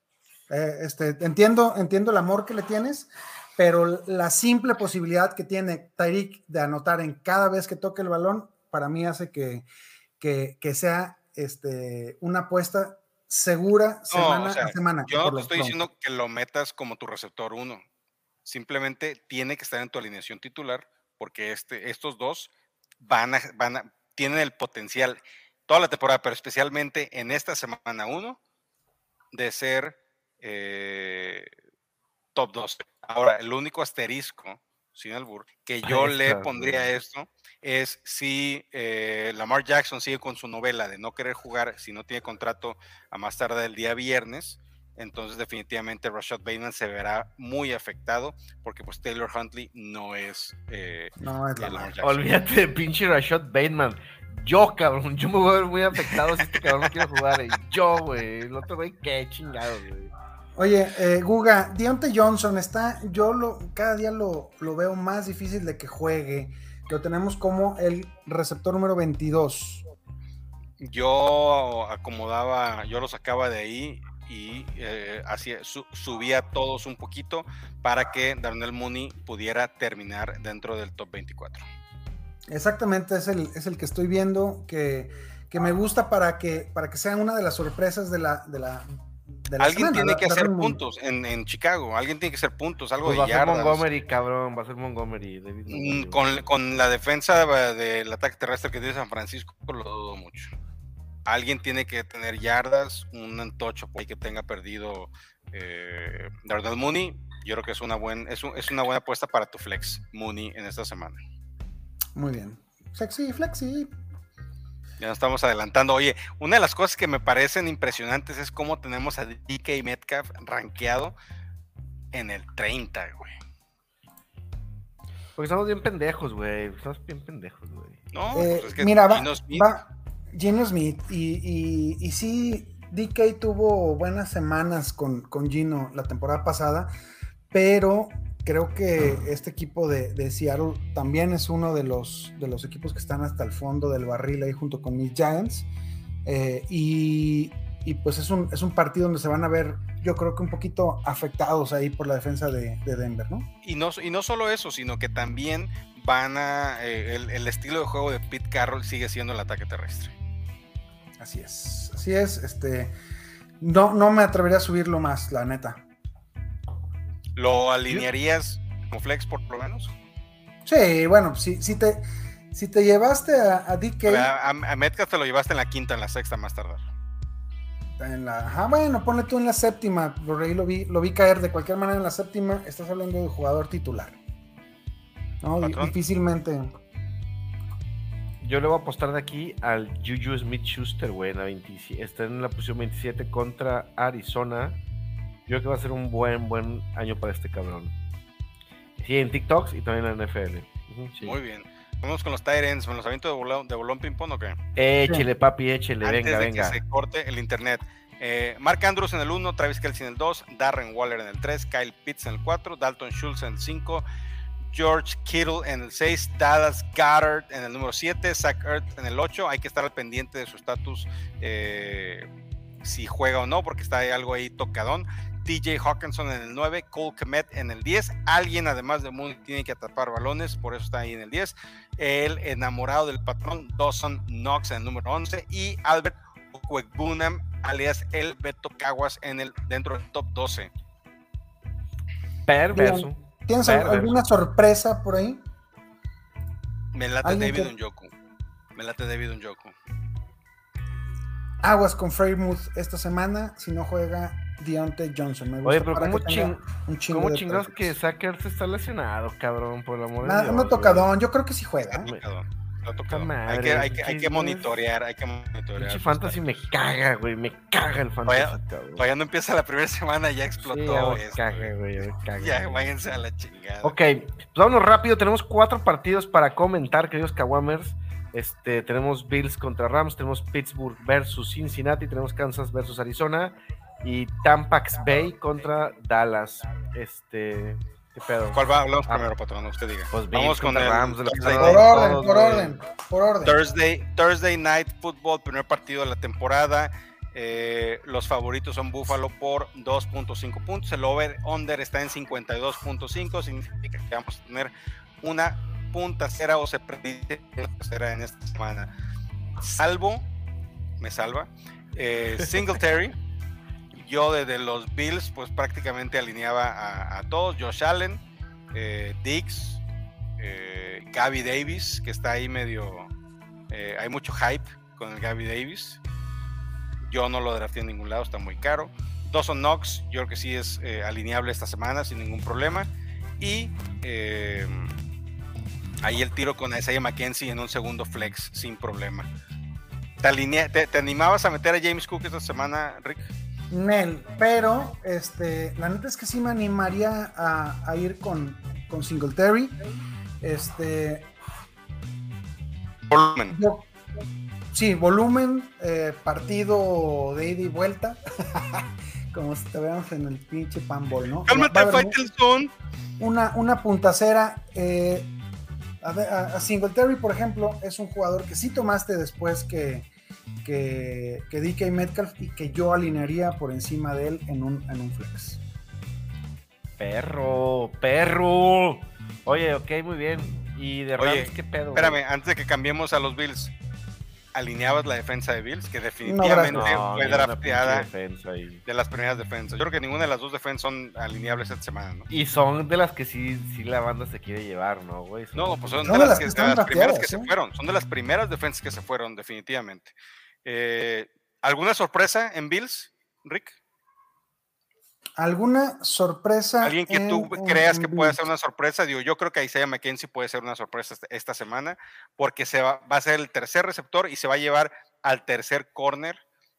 Eh, este, entiendo, entiendo el amor que le tienes, pero la simple posibilidad que tiene Tyreek de anotar en cada vez que toque el balón, para mí hace que, que, que sea este, una apuesta segura No, semana o sea, a semana. Yo no te estoy diciendo que lo metas como tu receptor 1. Simplemente tiene que estar en tu alineación titular porque este, estos dos van a, van a, tienen el potencial toda la temporada, pero especialmente en esta semana 1 de ser eh, top 2. Ahora, el único asterisco, sin albur, que yo le Extra, pondría esto es si eh, Lamar Jackson sigue con su novela de no querer jugar si no tiene contrato a más tarde el día viernes, entonces definitivamente Rashad Bateman se verá muy afectado porque pues Taylor Huntley no es eh, No, es la Lamar. Jackson. Olvídate de pinche Rashad Bateman. Yo, cabrón, yo me voy a ver muy afectado si este cabrón no quiere jugar. Yo, güey, el otro güey, qué chingado, güey. Oye, eh, Guga, Deontay Johnson está, yo lo, cada día lo, lo veo más difícil de que juegue. Lo tenemos como el receptor número 22. Yo acomodaba, yo lo sacaba de ahí y eh, hacía, su- subía todos un poquito para que Darnell Mooney pudiera terminar dentro del top 24. Exactamente, es el, es el que estoy viendo que, que me gusta para que, para que sea una de las sorpresas de la, de la, de la Alguien semana, tiene que hacer puntos en, en Chicago, alguien tiene que hacer puntos, algo Pues va de a ser yardas. Montgomery, cabrón, va a ser Montgomery. David Mm, Montgomery. Con, con la defensa del ataque terrestre que tiene San Francisco, lo dudo mucho. Alguien tiene que tener yardas, un antocho por ahí que tenga perdido eh, Darnell Mooney. Yo creo que es una, buen, es, un- es una buena apuesta para tu flex Mooney en esta semana. Muy bien. Sexy, flexi. Ya nos estamos adelantando. Oye, una de las cosas que me parecen impresionantes es cómo tenemos a DK Metcalf rankeado en el 30, güey. Porque estamos bien pendejos, güey. Estamos bien pendejos, güey. No, Eh, pues es que mira, va, Geno Smith- va Gino Smith y, y, y sí, DK tuvo buenas semanas con, con Gino la temporada pasada, pero creo que este equipo de, de Seattle también es uno de los, de los equipos que están hasta el fondo del barril ahí junto con mis Giants. eh, y, y pues es un, es un partido donde se van a ver, yo creo que un poquito afectados ahí por la defensa de, de Denver, ¿no? Y no, y no solo eso, sino que también van a. eh, el, el estilo de juego de Pete Carroll sigue siendo el ataque terrestre. Así es, así es. Este, no, no me atrevería a subirlo más, la neta. ¿Lo alinearías como flex por lo menos? Sí, bueno, si, si te, si te llevaste a, a DK A, a- a Metcalf te lo llevaste en la quinta, en la sexta más tardar. en la, ajá, bueno, ponle tú en la séptima, por ahí lo vi, lo vi caer de cualquier manera en la séptima, estás hablando de jugador titular. No, Patrón. difícilmente. Yo le voy a apostar de aquí al Juju Smith Schuster, güey. En la 27 está en la posición 27 contra Arizona. Yo creo que va a ser un buen, buen año para este cabrón. Sí, en TikToks y también en la NFL. Sí. Muy bien. Vamos con los Tyrants, con los avientos de bolón, de bolón ping-pong o qué? Échele, papi, échele. Antes venga, de venga. que se corte el internet. Eh, Mark Andrews en el 1, Travis Kelsey en el 2, Darren Waller en el 3, Kyle Pitts en el 4, Dalton Schultz en el 5, George Kittle en el 6, Dallas Goddard en el número 7, Zach Ertz en el 8. Hay que estar al pendiente de su estatus, eh, si juega o no, porque está ahí algo ahí tocadón. TJ Hawkinson en el 9, Cole Kmet en el 10. Alguien, además de Moon, tiene que atrapar balones, por eso está ahí en el 10. El enamorado del patrón, Dawson Knox en el número 11. Y Albert Okwekbunam, alias el Beto Caguas, en el, dentro del top 12. Perverso. ¿Tienes Perverso. alguna sorpresa por ahí? Me late David que- Unyoku. Me late David Unyoku. aguas con Freymouth esta semana si no juega Deontay Johnson. Me gusta Oye, pero ¿cómo, ching, un chingo ¿cómo de chingados que Sackers está lesionado, cabrón? Por el amor de Nada, Dios. no tocadón, yo creo que sí juega. Está tocado. madre, hay, que, hay, que, hay que monitorear, hay que monitorear. Pinche fantasy me caga, güey. Me caga el fantasy, Vaya- cabrón. Todavía no empieza la primera semana, ya Sí, ya explotó me esto. caga, güey. ya me caga, Ya, güey. váyanse a la chingada. Ok, pues vámonos rápido. Tenemos cuatro partidos para comentar, queridos Kawamers. Este, tenemos Bills contra Rams, tenemos Pittsburgh versus Cincinnati, tenemos Kansas versus Arizona y Tampax Bay contra Dallas. Este, ¿qué pedo? ¿Cuál va? Hablamos Ah. primero, patrón, usted diga. Pues Vamos con el Rams de la Thursday, semana. Por Todos, orden, por orden, por orden. Thursday, Thursday Night Football, primer partido de la temporada. Eh, los favoritos son Buffalo por 2.5 puntos. El over-under está en 52.5. Significa que vamos a tener una punta cera o se predice una tercera en esta semana. Salvo, me salva, eh, Singletary. Yo desde los Bills, pues prácticamente alineaba a, todos. Josh Allen, eh, Diggs, eh, Gaby Davis, que está ahí medio. eh, hay mucho hype con el Gaby Davis. Yo no lo drafté en ningún lado, está muy caro. Dawson Knox, yo creo que sí es eh, alineable esta semana sin ningún problema. Y ahí el tiro con Isaiah McKenzie en un segundo flex sin problema. ¿Te, alinea- te- te animabas a meter a James Cook esta semana, Rick? Nel, pero este, la neta es que sí me animaría a, a ir con, con Singletary. Este, Volumen. yo- sí, volumen, eh, partido de ida y vuelta. Como si te veamos en el pinche panball, ¿no? Cálmate, Faitelson. una, una puntacera. eh, a- a Singletary, por ejemplo, es un jugador que sí tomaste después que, que, que DK Metcalf y que yo alinearía por encima de él en un, en un flex. Perro, perro. Oye, ok, muy bien. ¿Y de Oye, Rams qué pedo? güey? Espérame, antes de que cambiemos a los Bills, alineabas la defensa de Bills, que definitivamente No, fue drafteada de las primeras defensas. Yo creo que ninguna de las dos defensas son alineables esta semana, ¿no? Y son de las que sí, sí la banda se quiere llevar, ¿no, güey? Son- No, pues son, de las, que, de están las primeras que se ¿eh? fueron, son de las primeras defensas que se fueron, definitivamente. Eh, ¿Alguna sorpresa en Bills, Rick? ¿Alguna sorpresa? ¿Alguien que en- tú creas en que puede ser una sorpresa? Digo, yo creo que Isaiah McKenzie puede ser una sorpresa esta- semana, porque se va, va a ser el tercer receptor y se va a llevar al tercer corner,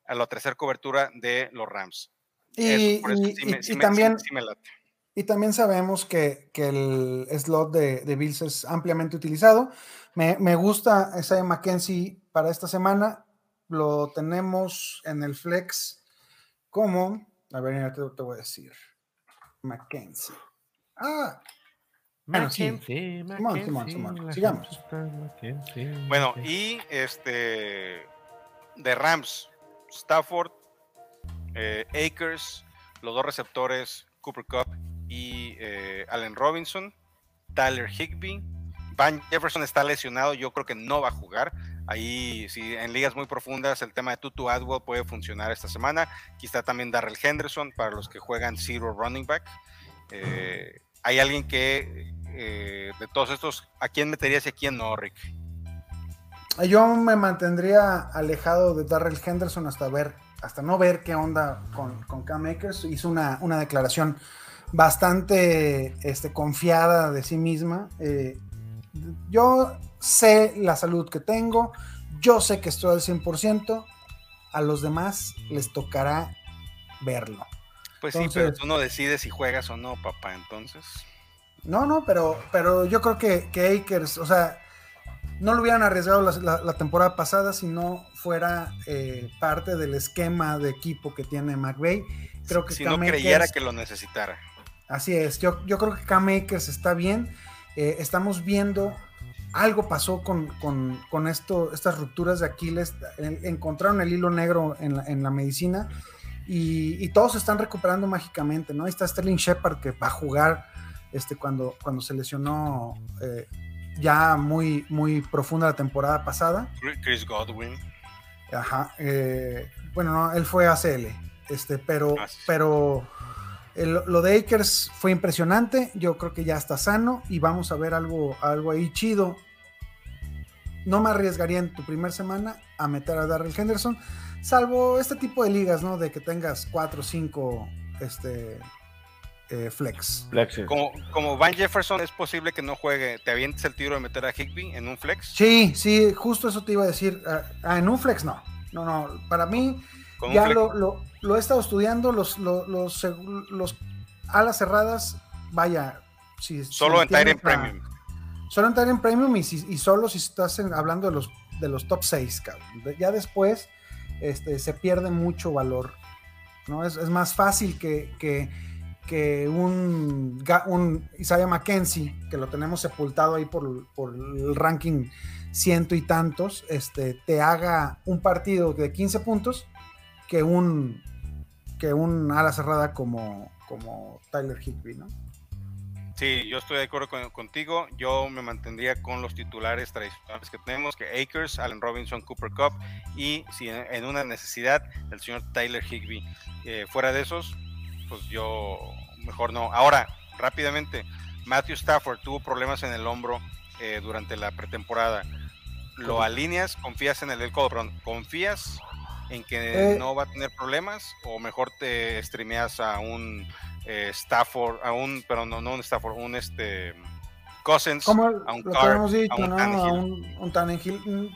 a la tercera cobertura de los Rams. Y, también, y también sabemos que, que el slot de, de Bills es ampliamente utilizado. Me, me gusta Isaiah McKenzie para esta semana. Lo tenemos en el flex como, a ver, ya te, te voy a decir. McKenzie. Ah, Bueno, sí. Mackenzie, Simón, Simón, Mackenzie, Simón. la Sigamos. Mackenzie, Bueno, Mackenzie. y este de Rams, Stafford, eh, Akers, los dos receptores, Cooper Cup y eh, Allen Robinson, Tyler Higby. Van Jefferson está lesionado, yo creo que no va a jugar. Ahí, sí, en ligas muy profundas, el tema de Tutu Adwell puede funcionar esta semana. Está también Darrell Henderson para los que juegan Zero Running Back. Eh, hay alguien que, eh, de todos estos, ¿a quién meterías y a quién no, Rick? Yo me mantendría alejado de Darrell Henderson hasta ver, hasta no ver qué onda con, con Cam Akers. Hizo una, una declaración bastante este, confiada de sí misma. Eh, yo sé la salud que tengo, yo sé que estoy al 100%, a los demás les tocará verlo. Pues sí, pero tú no decides si juegas o no, papá, entonces. No, no, pero, pero yo creo que, que Akers, o sea, no lo hubieran arriesgado la, la- la temporada pasada si no fuera eh, parte del esquema de equipo que tiene McVay. Creo que si Cam no creyera Akers- que lo necesitara. Así es, yo, yo creo que Cam Akers está bien. Eh, estamos viendo, algo pasó con, con- con esto, estas rupturas de Aquiles. En- encontraron el hilo negro en la, en la medicina y, y todos se están recuperando mágicamente, ¿no? Ahí está Sterling Shepard que va a jugar este, cuando, cuando se lesionó eh, ya muy, muy profunda la temporada pasada. Chris Godwin. Ajá. eh, bueno, no, él fue ACL. Este, pero, Ah, sí. pero el- lo de Akers fue impresionante. Yo creo que ya está sano y vamos a ver algo, algo ahí chido. No me arriesgaría en tu primer semana a meter a Darrell Henderson, salvo este tipo de ligas, ¿no? De que tengas cuatro o cinco este, eh, flex. Flex, sí. Como, como Van Jefferson es posible que no juegue, ¿te avientes el tiro de meter a Higby en un flex? Sí, sí, justo eso te iba a decir. Ah, ah, en un flex no. No, no. Para mí, ya lo, lo- lo he estado estudiando. Los, los, los, alas cerradas, vaya. Si, Solo si en Tyrant Premium. Solo en Tyrant Premium y, solo si estás en- hablando de los, de los top 6, cabrón. Ya después este, se pierde mucho valor. Es, más fácil que, que, un, un Isaiah McKenzie, que lo tenemos sepultado ahí por, por el ranking ciento y tantos, este, te haga un partido de 15 puntos que un, que un ala cerrada como, como Tyler Higby, ¿no? Sí, yo estoy de acuerdo con- contigo. Yo me mantendría con los titulares tradicionales que tenemos, que Akers, Allen Robinson, Cooper Cup y si en, en una necesidad, el señor Tyler Higby. Eh, fuera de esos, pues yo mejor no. Ahora, rápidamente, Matthew Stafford tuvo problemas en el hombro eh, durante la pretemporada. ¿Lo alineas? ¿Confías en el del codo? Perdón, ¿confías en que Eh. no va a tener problemas? ¿O mejor te streameas a un eh, Stafford, a un, pero no, no un Stafford, un este Cousins, Como a un Carr, hemos dicho, a un ¿no? Tannehill. A un, un Tannehill. Mm,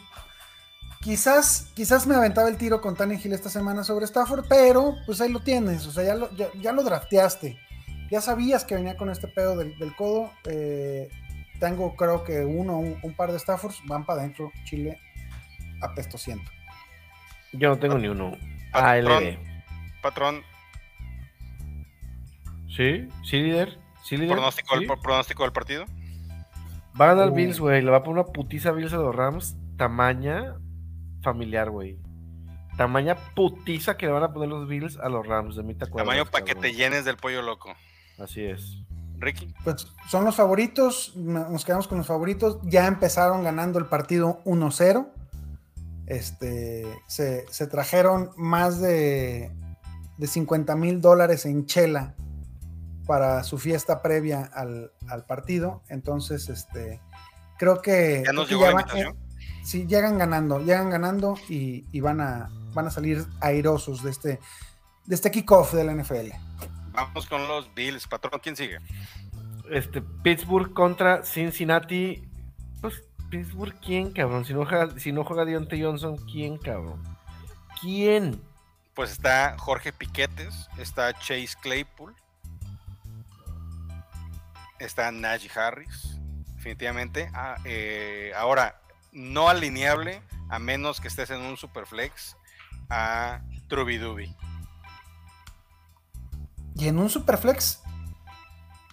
Quizás, quizás me aventaba el tiro con Tannehill esta semana sobre Stafford, pero pues ahí lo tienes, o sea, ya lo, ya, ya lo drafteaste. Ya sabías que venía con este pedo del, del codo. eh, tengo creo que uno, un, un par de Staffords, van para adentro, Chile, apestosiento. Yo no tengo ni uno. Patrón. ALB. Patrón, ¿Sí? ¿Sí, líder? ¿Sí, líder? pronóstico, ¿Sí? del, pronóstico del partido. Va a ganar Uh. Bills, güey. Le va a poner una putiza a Bills a los Rams. Tamaña familiar, güey. Tamaña putiza que le van a poner los Bills a los Rams. De mí te acuerdas, Tamaño para que te llenes del pollo loco. Así es. Ricky, Pues son los favoritos, no- nos quedamos con los favoritos. Ya empezaron ganando el partido 1-0. Este, se, se trajeron más de, de 50 mil dólares en chela para su fiesta previa al, al partido. Entonces, este, creo que. ¿ya nos llegó la va- invitación? eh, sí, llegan ganando, llegan ganando y, y van, a, van a salir airosos de este, de este kickoff de la NFL. Vamos con los Bills. Patrón, ¿quién sigue? Este, Pittsburgh contra Cincinnati. Pues, Pittsburgh, ¿quién, cabrón? Si no juega, si no juega Deontay Johnson, ¿quién, cabrón? ¿Quién? Pues está Jorge Piquetes, está Chase Claypool, está Najee Harris, definitivamente. Ah, eh, ahora, no alineable, a menos que estés en un superflex, a Trubidubi. Y en un superflex,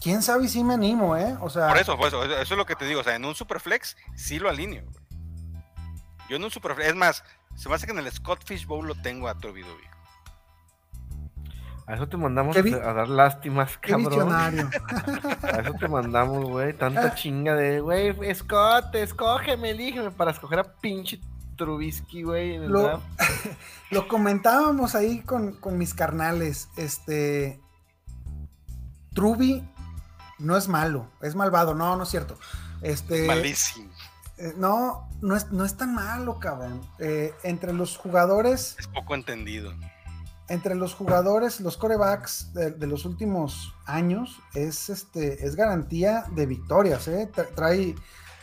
quién sabe si me animo, ¿eh? O sea, Por eso, por eso, eso es lo que te digo. O sea, en un superflex sí lo alineo. güey. Yo en un superflex, es más, se me hace que en el Scott Fish Bowl lo tengo a Trubidubi. A eso te mandamos a dar lástimas, qué cabrón. visionario. A eso te mandamos, güey. Ah. Tanta chinga de, güey, Scott, escógeme, elígeme para escoger a pinche Trubisky, güey. Lo comentábamos ahí con, con mis carnales. Este. Truby no es malo, es malvado. No, no es cierto. Este. Malísimo. eh, no, no es, no es tan malo, cabrón. Eh, entre los jugadores, Es poco entendido. Entre los jugadores, los corebacks de, los últimos años, es este, es garantía de victorias, ¿eh? Tra- Trae,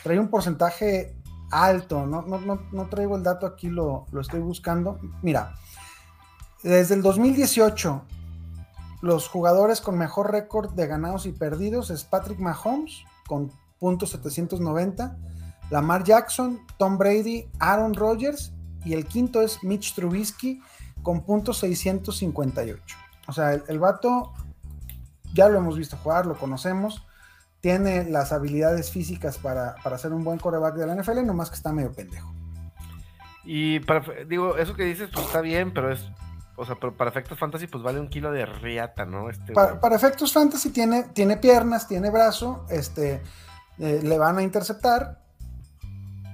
trae un porcentaje alto. No, no, no, no traigo el dato aquí, lo, lo estoy buscando. Mira, desde el 2018, los jugadores con mejor récord de ganados y perdidos es Patrick Mahomes con punto 790, Lamar Jackson, Tom Brady, Aaron Rodgers y el quinto es Mitch Trubisky con punto 658. O sea, el, el vato ya lo hemos visto jugar, lo conocemos, tiene las habilidades físicas para, para ser un buen coreback de la NFL, nomás que está medio pendejo. Y para, digo, eso que dices, pues está bien, pero es, o sea, pero para efectos fantasy, pues vale un kilo de riata, ¿no? Este, Para, efectos fantasy tiene, tiene piernas, tiene brazo, este, eh, le van a interceptar,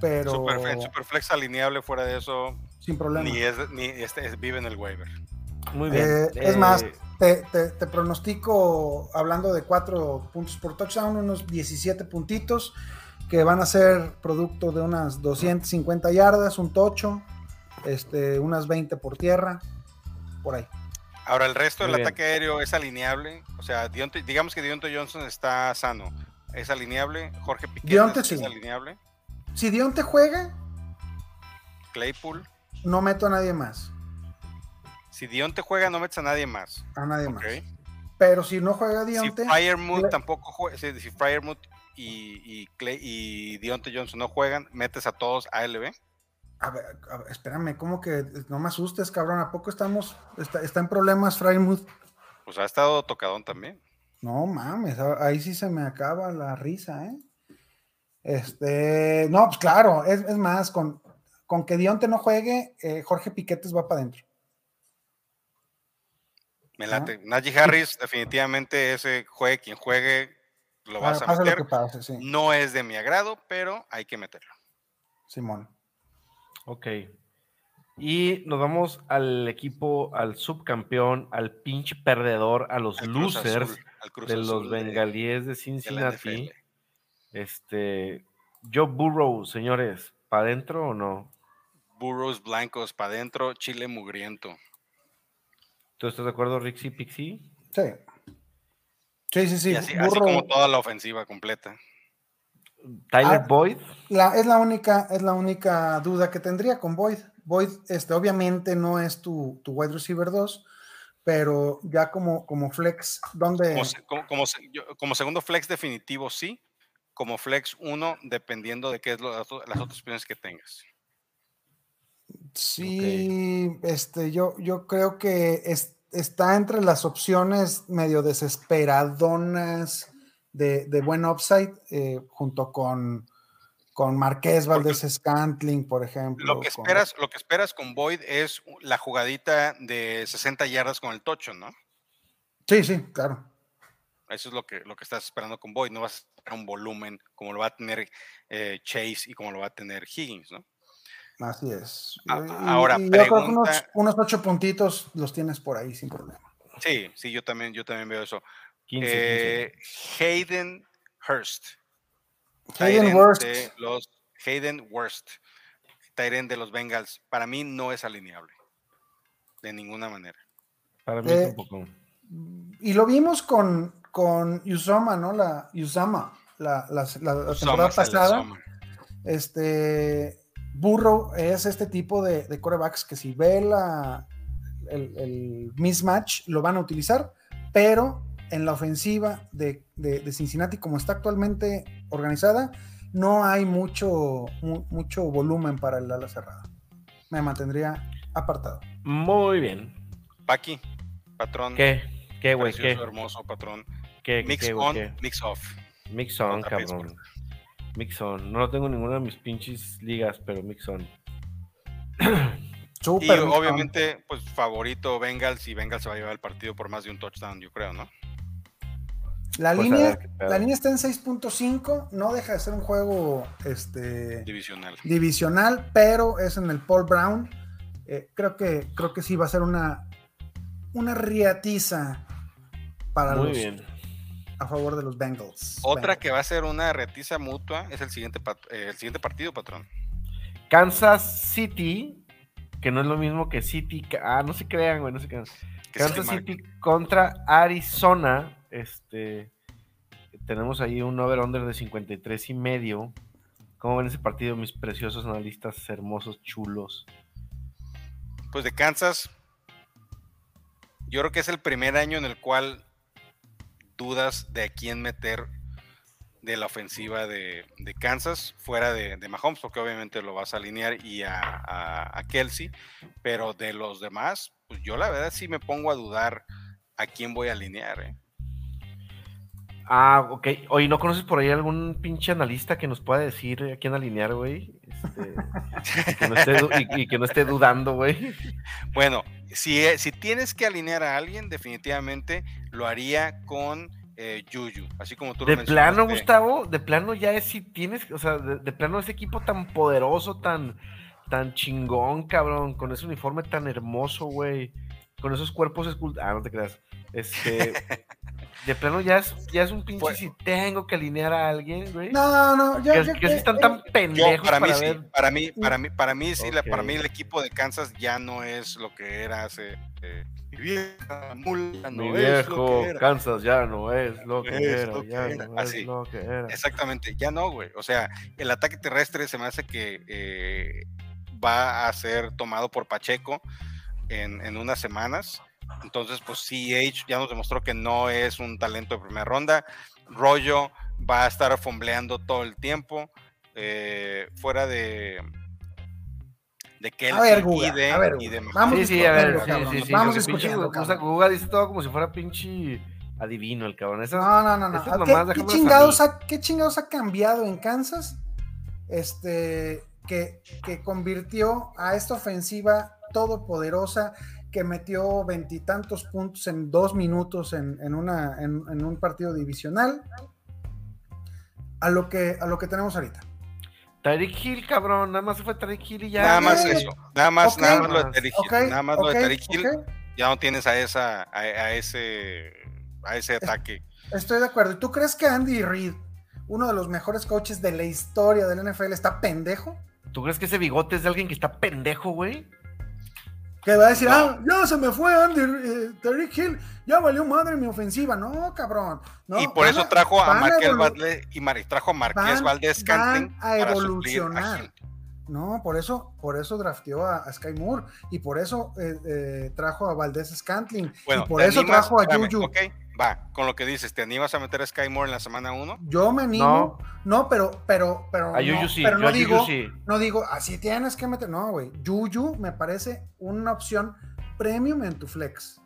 pero Superflex, Superflex alineable fuera de eso, sin problema. ni es, ni este, es- vive en el waiver. Muy bien. Eh, es Eh, más, te, te- te pronostico, hablando de cuatro puntos por touchdown, unos 17 puntitos que van a ser producto de unas 250 yardas, un tocho, este, unas 20 por tierra, por ahí. Ahora, el resto Muy del bien. ataque aéreo es alineable. O sea, Dionte- digamos que Deontay Johnson está sano. Es alineable. Jorge Piquet Dionte es, sí. es alineable. Si Dionte juega, Claypool. No meto a nadie más. Si Dionte juega, no metes a nadie más. A nadie más. Pero si no juega Si Dionte, Fryermuth le- tampoco juega, si, si Fryermuth y, y, Clay, y Deontay Johnson no juegan, metes a todos a LB. a ver, a ver, espérame, ¿cómo que no me asustes, cabrón? ¿A poco estamos, está, está en problemas Frymouth? Pues ha estado tocadón también. No mames, ahí sí se me acaba la risa, ¿eh? Este, no, pues claro, es, es más, con, con que Dionte no juegue, eh, Jorge Piquetes va para adentro. Me Ajá. late. Najee Harris, definitivamente ese juegue quien juegue, lo vas Ah, a pase lo meter. que pase, sí, No es de mi agrado, pero hay que meterlo. Simón. Ok. Y nos vamos al equipo, al subcampeón, al pinche perdedor, a los Al Cruz losers Azul, al Cruz de los bengalíes de Cincinnati. Este, Joe Burrow, señores, ¿para adentro o no? Burros blancos para adentro, chile mugriento. ¿Tú estás de acuerdo, Rixie Pixie? Sí. Sí, sí, sí. y así, como toda la ofensiva completa. Tyler Ah, Boyd, La, es, la única, es la única duda que tendría con Boyd. Boyd, este, obviamente no es tu, tu wide receiver 2, pero ya como, como flex, ¿dónde? Como, se- como, como se- yo- como segundo flex definitivo, sí. Como flex 1, dependiendo de qué es lo- las otras opciones que tengas. Sí, este, yo, yo creo que es- está entre las opciones medio desesperadonas de, de buen upside, eh, junto con, con Marqués Valdés Scantling, por ejemplo. Lo que con- esperas, lo que esperas con Boyd es la jugadita de 60 yardas con el tocho, ¿no? Sí, sí, claro. Eso es lo que, lo que estás esperando con Boyd. No vas a esperar un volumen como lo va a tener eh, Chase y como lo va a tener Higgins, ¿no? Así es. A- Y- ahora, y yo creo que unos, ocho puntitos los tienes por ahí sin problema. Sí, sí, yo también, yo también veo eso. 15, Eh, Hayden Hurst. Hayden los Hayden Worst. Tyren de los Bengals. Para mí no es alineable. De ninguna manera. 15. Para mí Eh, es un poco. Y lo vimos con, con Usama, ¿no? La Usama, la, la, la- la temporada pasada. Este Burrow es este tipo de, de corebacks que si ve la, el, el mismatch lo van a utilizar, pero en la ofensiva de, de- de Cincinnati, como está actualmente organizada, no hay mucho, mu- mucho volumen para el ala cerrada. Me mantendría apartado. Muy bien. Paqui, patrón. ¿Qué? ¿Qué, güey? ¿Qué? Hermoso patrón. ¿Qué? Mix qué, on, qué? mix off. Mix on, cabrón. On. No lo tengo en ninguna de mis pinches ligas, pero mix on. Y obviamente, pues favorito Bengals y Bengals se va a llevar el partido por más de un touchdown, yo creo, ¿no? La Pues línea, ver la línea está en 6.5, no deja de ser un juego este, Divisional. divisional, pero es en el Paul Brown. Eh, creo, que, creo que sí va a ser una, una riatiza para Muy los, bien. A favor de los Bengals. Otra Bengals. que va a ser una retiza mutua es el siguiente, pat- eh, el siguiente partido, patrón. Kansas City, que no es lo mismo que City. Ah, no se crean, güey, no se crean. Kansas Mark. City contra Arizona. Este. Tenemos ahí un over-under de 53 y medio. ¿Cómo ven ese partido, mis preciosos analistas hermosos, chulos? Pues de Kansas, yo creo que es el primer año en el cual dudas de a quién meter de la ofensiva de, de Kansas, fuera de, de Mahomes, porque obviamente lo vas a alinear y a, a, a Kelsey, pero de los demás, pues yo la verdad sí me pongo a dudar a quién voy a alinear. ¿eh? Ah, ok. Oye, ¿no conoces por ahí algún pinche analista que nos pueda decir a quién alinear, güey? Este, y, que no esté, du- y- y que no esté dudando, güey. Bueno, si, eh, si tienes que alinear a alguien, definitivamente lo haría con eh, Juju, así como tú lo De plano. Gustavo, de plano ya es si tienes, o sea, de, de plano ese equipo tan poderoso, tan, tan chingón, cabrón, con ese uniforme tan hermoso, güey, con esos cuerpos escultados. Ah, no te creas. Este, De plano ya es, ya es un pinche si tengo que alinear a alguien, güey. No, no, yo, que, yo- que sí están eh, tan Yo, pendejos para mí para sí, para mí, para mí, para mí sí, la- para mí el equipo de Kansas ya no es lo que era hace. eh, mi vieja mula no Mi es lo viejo que era. Kansas ya no es lo que Es era, lo que ya era. no es Así. lo que era. Exactamente, ya no, güey. O sea, el ataque terrestre se me hace que eh, va a ser tomado por Pacheco en, en unas semanas. Entonces, pues CH ya nos demostró que no es un talento de primera ronda. Rollo va a estar fombleando todo el tiempo. eh, fuera de de que A ver, Guga, y de, a ver, y de Guga, vamos Sí, sí, a ver, sí, cabrón, sí, sí. vamos porque pinche Guga- dice todo como si fuera pinche adivino el cabrón. Esas- No, no, no, no. esas ¿Qué, chingados ha, ¿Qué chingados ha cambiado en Kansas? Este, que, que convirtió a esta ofensiva todopoderosa que metió veintitantos puntos en dos minutos en, en una, en, en un partido divisional a lo que, a lo que tenemos ahorita. Tyreek Hill, cabrón, nada más fue Tyreek Hill y ya. nada más eso, nada más, Ok. nada más lo de Hill, nada más lo de Hill, ya no tienes a esa, a, a ese, a ese ataque. estoy de acuerdo. ¿Y tú crees que Andy Reid, uno de los mejores coaches de la historia del NFL, está pendejo? ¿Tú crees que ese bigote es de alguien que está pendejo, güey? Que va a decir, ah, ya se me fue Andy, eh, Tyreek Hill, ya valió madre mi ofensiva. No, cabrón. No, y por eso trajo a evolu- Valdés y Mar- trajo a Marqués Valdés van Scantling a evolucionar. No, por eso, por eso drafteó a, a Sky Moore y por eso eh, eh, trajo a Valdés Scantling Bueno, y por ¿te eso animas? trajo a Juju. Va, con lo que dices, ¿te animas a meter a Sky Moore en la semana 1? Yo me animo, no, pero, pero, pero, A no, Yuyu sí, pero no digo, sí. no digo, así tienes que meter, no, güey. Yuyu me parece una opción premium en tu flex.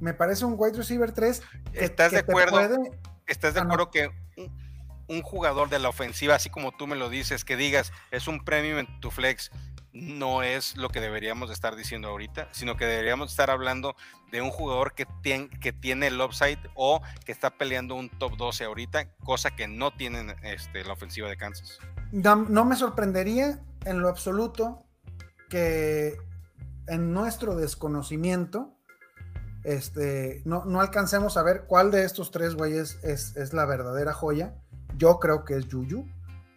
Me parece un wide receiver 3 que, ¿Estás que de te acuerdo? puede- ¿Estás de Ah, no. acuerdo que un, un jugador de la ofensiva, así como tú me lo dices, que digas es un premium en tu flex, no es lo que deberíamos de estar diciendo ahorita, sino que deberíamos estar hablando de un jugador que, tien- que tiene el upside o que está peleando un top 12 ahorita, cosa que no tienen este, la ofensiva de Kansas. No, me sorprendería en lo absoluto que en nuestro desconocimiento este, no, no alcancemos a ver cuál de estos tres güeyes es, es la verdadera joya. Yo creo que es Yuyu.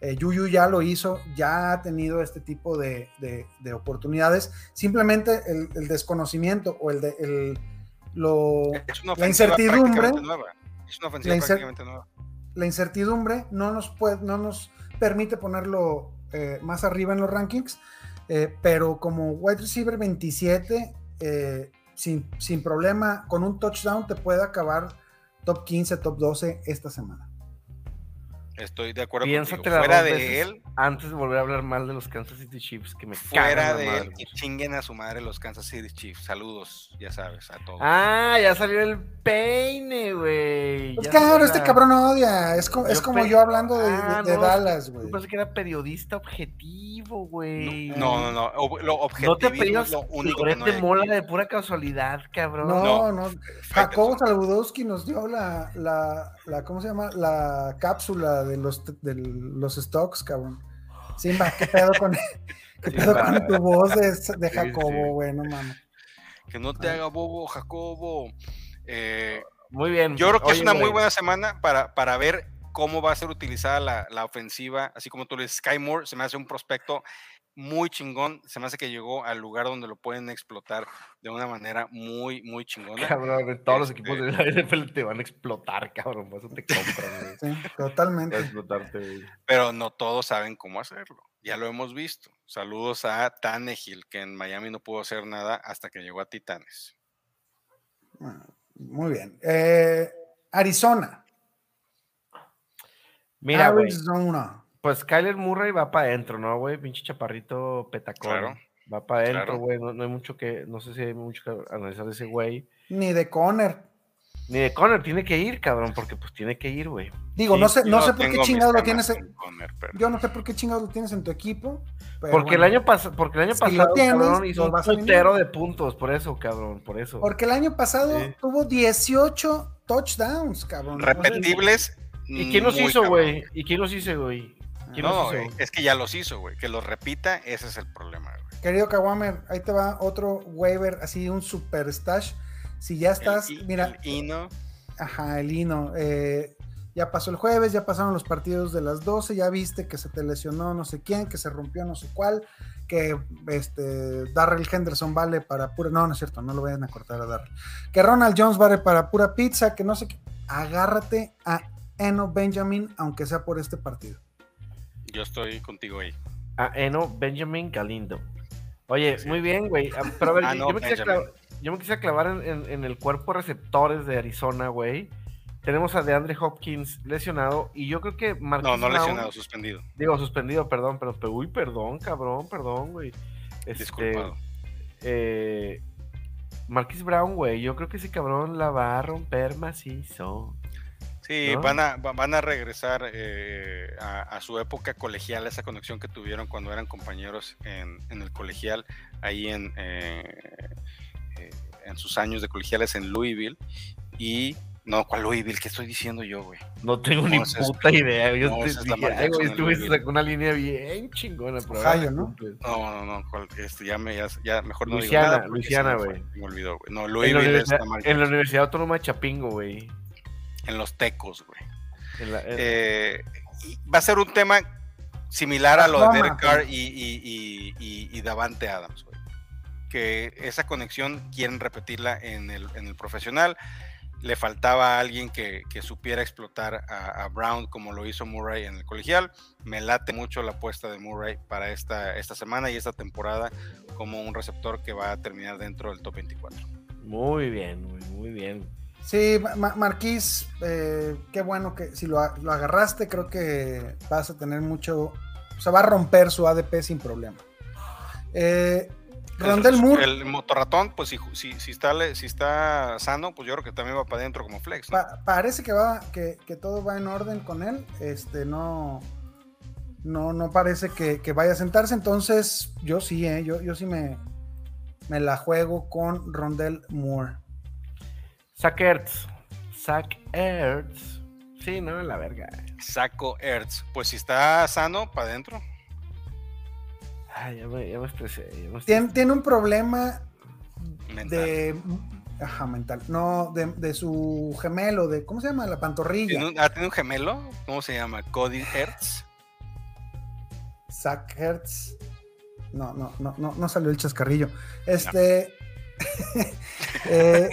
Eh, Yuyu ya lo hizo, ya ha tenido este tipo de, de- de oportunidades. Simplemente el, el desconocimiento o el de el, lo, La incertidumbre- nueva. Es una ofensiva la prácticamente nueva. la incertidumbre no nos, puede, no nos permite ponerlo eh, más arriba en los rankings, eh, pero como wide receiver 27, eh, sin, sin problema, con un touchdown te puede acabar top 15, top 12 esta semana. Estoy de acuerdo contigo. Fuera dos de veces él, antes de volver a hablar mal de los Kansas City Chiefs, que me fuera cagan la de madre, él, que chinguen a su madre los Kansas City Chiefs. Saludos, ya sabes, a todos. Ah, ya salió el peine, güey. Pues Ya claro, salió este cabrón odia, es, co- es Yo como yo hablando de, Ah, de no, Dallas, Yo güey. pensé que era periodista objetivo, güey. No, no, no. ob- Lo No te es lo único que no hay mola aquí. de pura casualidad, cabrón. No, no, Jacobo Faitelson. Saludowski nos dio la, la, la, ¿cómo se llama? La cápsula de los, de los stocks, cabrón. Simba, ¿qué pedo con, qué pedo con tu voz de, de Sí, Jacobo, sí. güey? No mames. Que no te haga bobo, Jacobo. Eh, Muy bien. yo creo que es una muy buena semana para, para ver cómo va a ser utilizada la, la ofensiva. Así como tú le dices, Sky Moore se me hace un prospecto muy chingón. Se me hace que llegó al lugar donde lo pueden explotar de una manera muy, muy chingona. Cabrón, todos los equipos de la NFL te van a explotar, cabrón. Por eso te compran. Sí, totalmente. explotarte. Pero no todos saben cómo hacerlo. Ya lo hemos visto. Saludos a Tannehill, que en Miami no pudo hacer nada hasta que llegó a Titanes. Ah, Muy bien. Eh, Arizona. Mira. Arizona. Pues Kyler Murray va para adentro, ¿no, güey? Pinche chaparrito petacón. Claro. Va para adentro, Claro. güey. No, no hay mucho que, no sé si hay mucho que analizar de ese güey. Ni de Conner. Ni de Conner tiene que ir, cabrón, porque pues tiene que ir, güey. Digo, Sí, no sé, no sé por qué chingados lo tienes. en- con Conner, pero- Yo no sé por qué chingados lo tienes en tu equipo. pero Porque el año pasado, porque el año Si pasado, tienes, cabrón, hizo un alinear. de puntos, por eso, cabrón, por eso. Porque el año pasado Sí. tuvo 18 touchdowns, cabrón. Repetibles. ¿Y quién los hizo, güey? ¿Y quién los hizo, güey? ¿Quién No, los no, hizo? es que ya los hizo, güey. Que los repita, ese es el problema, güey. Querido Kawamer, ahí te va otro waiver, así un super stash. Si ya estás, El mira, el Ino, Ajá, el hino. eh, ya pasó el jueves, ya pasaron los partidos de las 12, ya viste que se te lesionó no sé quién, que se rompió no sé cuál, que este Darrell Henderson vale para pura. No, no es cierto, no lo vayan a cortar a Darrell. Que Ronald Jones vale para pura pizza, que no sé qué. Agárrate a Eno Benjamin, aunque sea por este partido. Yo estoy contigo ahí. A Eno Benjamin Galindo. Oye, muy bien, güey. Ah, Pero a ver, Ah, yo, no, yo me clavar, yo me quise clavar en, en- en el cuerpo receptores de Arizona, güey. Tenemos a DeAndre Hopkins lesionado y yo creo que Marquise No, no Brown- lesionado, suspendido. Digo, suspendido, perdón, pero, pero- uy, perdón, cabrón, perdón, güey. Este, Disculpado. eh, Marquis Brown, güey, yo creo que ese cabrón la va a romper macizo. Sí, ¿no? van, a, va- van a regresar eh, a, a su época colegial, esa conexión que tuvieron cuando eran compañeros en, en el colegial, ahí en, eh, eh, en sus años de colegiales en Louisville. Y, no, ¿cuál Louisville? ¿Qué estoy diciendo yo, güey? No tengo ni puta idea. Yo no, te esa es la dije, Lamar ay, güey, Jackson en estuviste sacando una línea bien chingona. pero Ohio, ¿no? No, no, no, ¿cuál? Este, ya, me, ya, ya mejor no Luisiana, digo nada. Luisiana, güey. Me olvidó, güey. No, En la, Louisville es universidad, Lamar en la. Universidad Autónoma de Chapingo, güey. En los tecos, güey. En la- en- Eh, va a ser un tema similar a lo de Derek Carr y, y, y, y- y Davante Adams, güey. Que esa conexión quieren repetirla en el, en el profesional. Le faltaba alguien que, que supiera explotar a, a Brown como lo hizo Murray en el colegial. Me late mucho la apuesta de Murray para esta, esta semana y esta temporada como un receptor que va a terminar dentro del top 24. Muy bien, güey, muy bien. Sí, Ma- Ma- Marquís, eh, qué bueno que si lo, agarraste, creo que vas a tener mucho. O sea, va a romper su ADP sin problema. Eh, Rondell el, Moore, el motorratón, pues si, si, si está, si está sano, pues yo creo que también va para adentro como flex. ¿no? pa- parece que va, que, que todo va en orden con él. Este, no. No, no parece que, que vaya a sentarse. Entonces, yo sí, eh, yo, yo sí me, me la juego con Rondell Moore. Zach Ertz. Zach Ertz. Sí, no, la verga. Saco Ertz. Pues si está sano, para adentro. Ay, ya me, ya me estresé. ya me estresé. Tiene, tiene un problema Mental. de. Ajá, mental. No, de, de su gemelo, de. ¿Cómo se llama? La pantorrilla. ¿Tiene un, ah, ¿tiene un gemelo? ¿Cómo se llama? Cody Ertz. Zach Hertz. No, no, no, no, no salió el chascarrillo. Este. eh,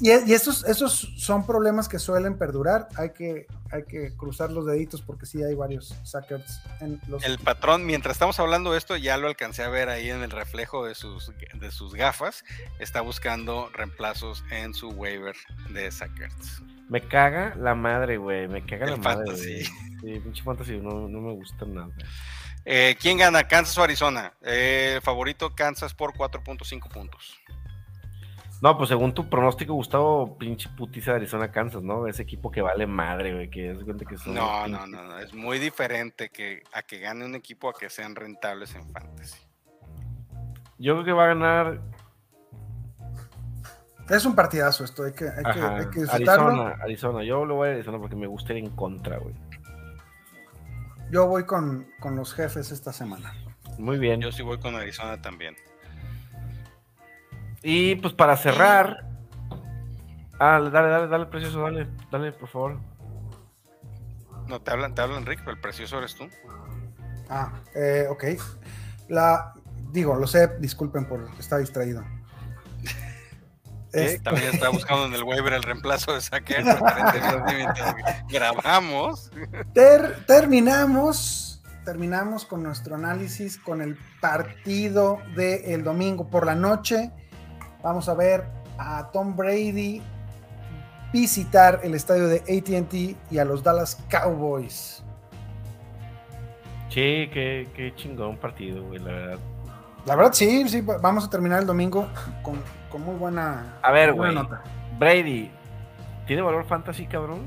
y, y esos, esos son problemas que suelen perdurar. Hay que, hay que cruzar los deditos porque sí hay varios Ertz en los. El patrón, mientras estamos hablando de esto, ya lo alcancé a ver ahí en el reflejo de sus, de sus gafas. Está buscando reemplazos en su waiver de Ertz. Me caga la madre, güey. Me caga El la madre. Sí, pinche fantasy no, no me gusta nada. Eh, ¿Quién gana? ¿Kansas o Arizona? Eh, favorito Kansas por 4.5 puntos. No, pues según tu pronóstico, Gustavo, pinche putiza de Arizona, Kansas, ¿no? Ese equipo que vale madre, güey, que es cuenta que son. No, no, no, no. Es muy diferente que a que gane un equipo a que sean rentables en fantasy. Yo creo que va a ganar Es un partidazo esto, hay que, hay que, hay que disfrutarlo. Arizona, Arizona. Yo lo voy a Arizona porque me gusta ir en contra, güey. Yo voy con, con los jefes esta semana. Muy bien. Yo sí voy con Arizona también. Y pues para cerrar. Ah, dale, dale, dale, precioso, dale, dale, por favor. No, te hablan, te hablan Rick, pero el precioso eres tú. Ah, eh, ok. La, digo, lo sé, disculpen por estar distraído. ¿Eh? Este, También estaba buscando en el waiver el reemplazo de Saquer. grabamos. ter- terminamos, terminamos con nuestro análisis con el partido del domingo por la noche. Vamos a ver a Tom Brady visitar el estadio de ATT y a los Dallas Cowboys. Sí, qué, qué chingón partido, güey, la verdad. La verdad, sí, sí, va- vamos a terminar el domingo con, con muy buena, A ver, buena güey. nota. Brady, ¿tiene valor fantasy, cabrón?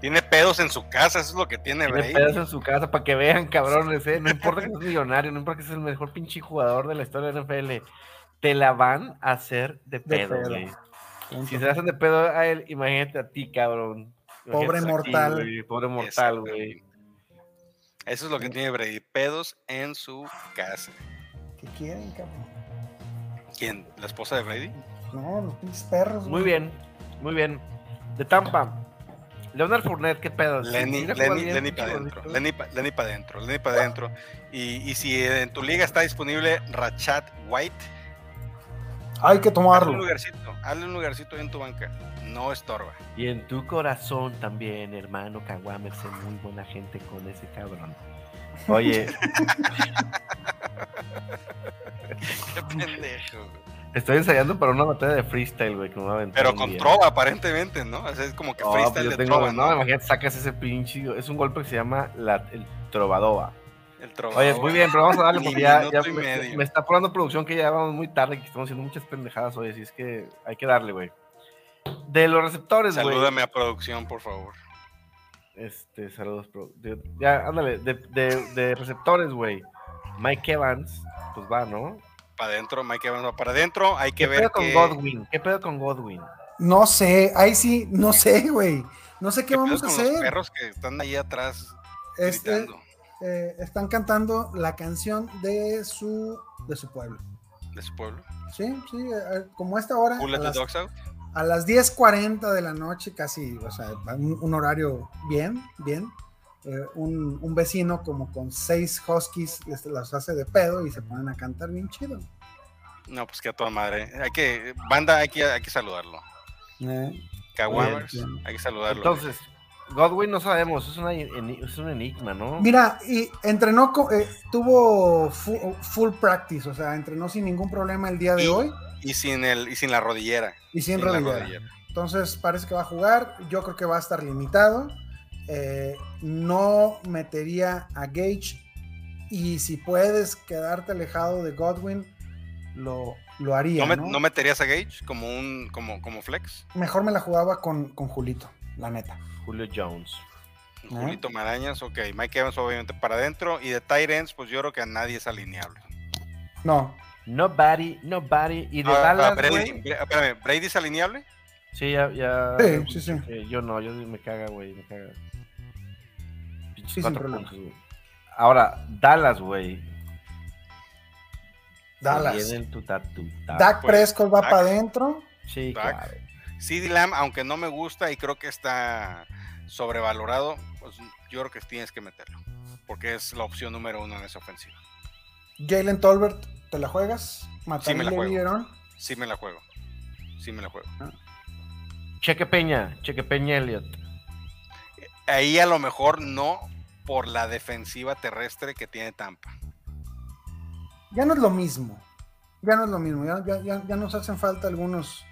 Tiene pedos en su casa, eso es lo que tiene Tiene Brady. pedos en su casa para que vean, cabrones, ¿eh? No importa que seas millonario, no importa que seas el mejor pinche jugador de la historia de NFL. Te la van a hacer de De pedo, güey. Si se hacen de pedo a él, imagínate a ti, cabrón. Pobre Imagínate mortal. güey, pobre mortal, güey. Eso es lo que tiene Brady, pedos en su casa. ¿Qué quieren, cabrón? ¿Quién? ¿La esposa de Brady? No, los pinches perros. Muy bien, muy bien. De Tampa. Leonard Fournette, ¿qué pedo? Lenny, ¿Sí la juega Lenny, Lenny para adentro, Lenny para adentro, Lenny para adentro. Y, y si en tu liga está disponible Rachat White, Hay que hazle un tomarlo. lugarcito, hazle un lugarcito ahí en tu banca. No estorba. Y en tu corazón también, hermano Caguamer, sé muy buena gente con ese cabrón. Oye, Qué pendejo. güey. estoy ensayando para una batalla de freestyle, güey, que me va a aventar Pero con día. trova, aparentemente, ¿no? O sea, es como que No, pues freestyle yo de tengo- trova, no, ¿no? imagínate, sacas ese pinche. Es un golpe que se llama la, el trovadova. El trova. Oye, muy bien, pero vamos a darle porque ya, me, medio. me está apurando producción que ya vamos muy tarde y que estamos haciendo muchas pendejadas hoy, así es que hay que darle, güey. De los receptores, güey. Salúdame a producción, por favor. Este, saludos, pro- de- ya, ándale, de, de, de receptores, güey. Mike Evans, pues va, ¿no? Para adentro, Mike Evans va para adentro. Hay que ¿Qué ver pedo con que... Godwin? ¿Qué pedo con Godwin? No sé, ahí sí, no sé, güey. No sé qué, ¿Qué pedo vamos a con los hacer. perros que están ahí atrás Este, gritando eh, están cantando la canción de su, de su pueblo. de su pueblo? Sí, sí, eh, como a esta hora, a las, dogs out? a las 10.40 de la noche, casi, o sea, un, un horario bien, bien. Eh, un, un vecino como con seis huskies les, las hace de pedo y se ponen a cantar bien chido. No, pues que a toda madre. Hay que... Banda, hay que, hay que saludarlo. Eh, Caguamers, hay que saludarlo. Entonces, Godwin no sabemos, es, una, es un enigma, ¿no? Mira, y entrenó, eh, tuvo fu- full, practice, o sea, entrenó sin ningún problema el día de Y- hoy Y sin el, y sin la rodillera. y sin rodillera. rodillera. Entonces parece que va a jugar. Yo creo que va a estar limitado. Eh, no metería a Gage. Y si puedes quedarte alejado de Godwin, lo, lo haría. ¿No, me- ¿no? no meterías a Gage como un como, como flex? Mejor me la jugaba con, con Julito, la neta. Julio Jones. Ah. Julito Marañas, ok. Mike Evans obviamente para adentro. Y de tight ends, pues yo creo que a nadie es alineable. No, Nobody, nobody. Y de Ah, ah, Dallas, Brady, güey. Bra- espérame, ¿Brady es alineable? Sí, ya, ya. Sí, sí, sí. eh, yo no, yo me caga, güey, me caga. Pinches Sí, sin cuatro problema. puntos, güey. Ahora, Dallas, güey. Dallas. Vienen tu ta- Dak pues, Prescott va Dak. para adentro. Sí, Dak. claro. CD Lamb, aunque no me gusta y creo que está sobrevalorado, pues yo creo que tienes que meterlo. Porque es la opción número uno en esa ofensiva. Jalen Tolbert, ¿te la juegas? Sí, me la Matarile juego. Vieron. Sí me la juego. Sí me la juego. Cheque Peña, Cheque Peña Elliot. Ahí a lo mejor no por la defensiva terrestre que tiene Tampa. Ya no es lo mismo. Ya no es lo mismo. Ya, ya, ya, ya nos hacen falta algunos.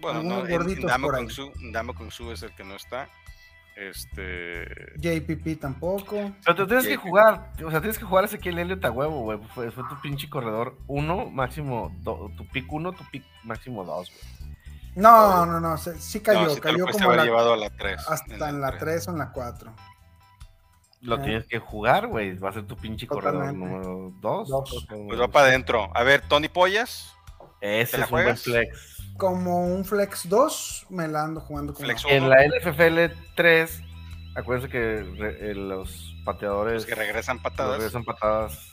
Bueno, no, Ndamo por ahí. Kongsu- Ndamo Kongsu es el que no está. Este. JPP tampoco. Pero te tienes que JP. jugar, o sea, tienes que jugar a Ezequiel Elliot a huevo, güey. Fue, fue tu pinche corredor uno, máximo, do- tu pick uno, tu pick máximo dos, güey. No, no, no. se- sí cayó. no, sí te lo cayó como haber la- llevado a la 3. hasta en la 3 o en la 4. Lo Ah. tienes que jugar, güey. Va a ser tu pinche corredor Totalmente. número dos. Dos. Pues va para adentro. A ver, Tony Pollas. Ese ¿Te la es un buen flex. Como un Flex 2, me la ando jugando como. Flex En la LFFL 3, acuérdense que re- eh, los pateadores los que regresan los patadas. regresan patadas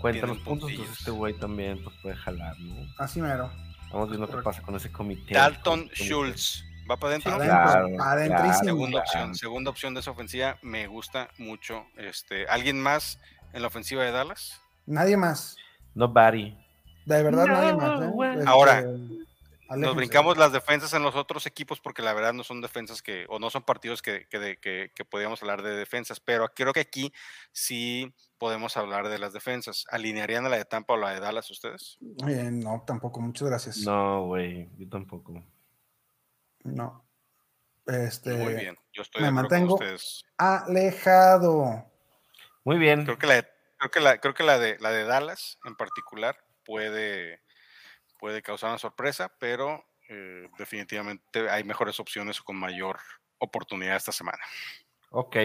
cuentan los puntos, puntillos. entonces este güey también pues, puede jalar, ¿no? Así mero. Vamos viendo qué pasa con ese comité. Dalton Comité. Schultz. ¿Va para adentro? Adentro, Claro, adentrísimo. Segunda claro. opción, segunda opción de esa ofensiva, me gusta mucho. Este, ¿Alguien más en la ofensiva de Dallas? Nadie más. Nobody. De verdad, No, nadie más. ¿eh? Este, Ahora, aléjense. Nos brincamos las defensas en los otros equipos porque la verdad no son defensas que, o no son partidos que, que, que- que podíamos hablar de defensas, pero creo que aquí sí podemos hablar de las defensas. ¿Alinearían a la de Tampa o la de Dallas ustedes? Eh, no, tampoco. Muchas gracias. No. No, güey, yo tampoco. Este, Muy bien, yo estoy me de acuerdo con mantengo- ustedes. Alejado. Muy bien. Creo que la de, creo que la, creo que la de la de Dallas en particular puede, puede causar una sorpresa, pero eh, definitivamente hay mejores opciones con mayor oportunidad esta semana. Ok.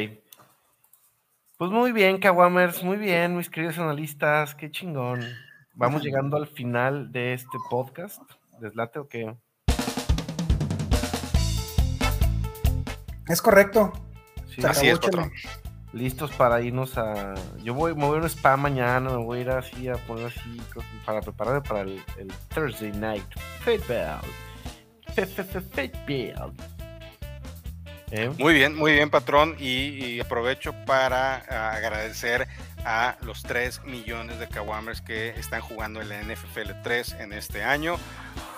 Pues muy bien, Kawamers, muy bien, mis queridos analistas, qué chingón. Vamos llegando al final de este podcast. ¿Deslate o qué? Es correcto. Sí, Así es, patrón. Listos para irnos a. Yo voy, me voy a un spa mañana, me voy a ir así a poner así para prepararme para el, el Thursday night football. Football. ¿eh? Muy bien, muy bien, patrón. Y, y aprovecho para ah, agradecer a los 3 millones de Kawamers que están jugando en la NFL 3 en este año.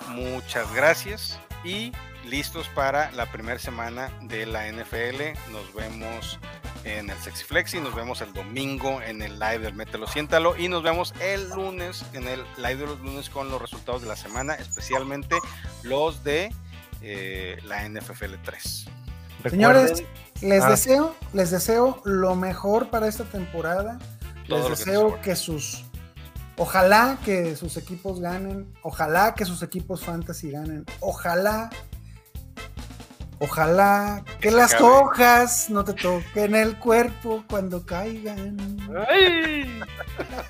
Muchas gracias y listos para la primera semana de la NFL. Nos vemos en el Sexy Flexi, nos vemos el domingo en el live del Mételo Siéntalo y nos vemos el lunes en el live de los lunes con los resultados de la semana, especialmente los de eh, la NFL 3. Señores, les Ah. deseo, les deseo lo mejor para esta temporada. Todo les deseo que, sus ojalá que sus equipos ganen, ojalá que sus equipos fantasy ganen, ojalá ojalá que, se las acabe. hojas no te toquen el cuerpo cuando caigan. ¡Ay!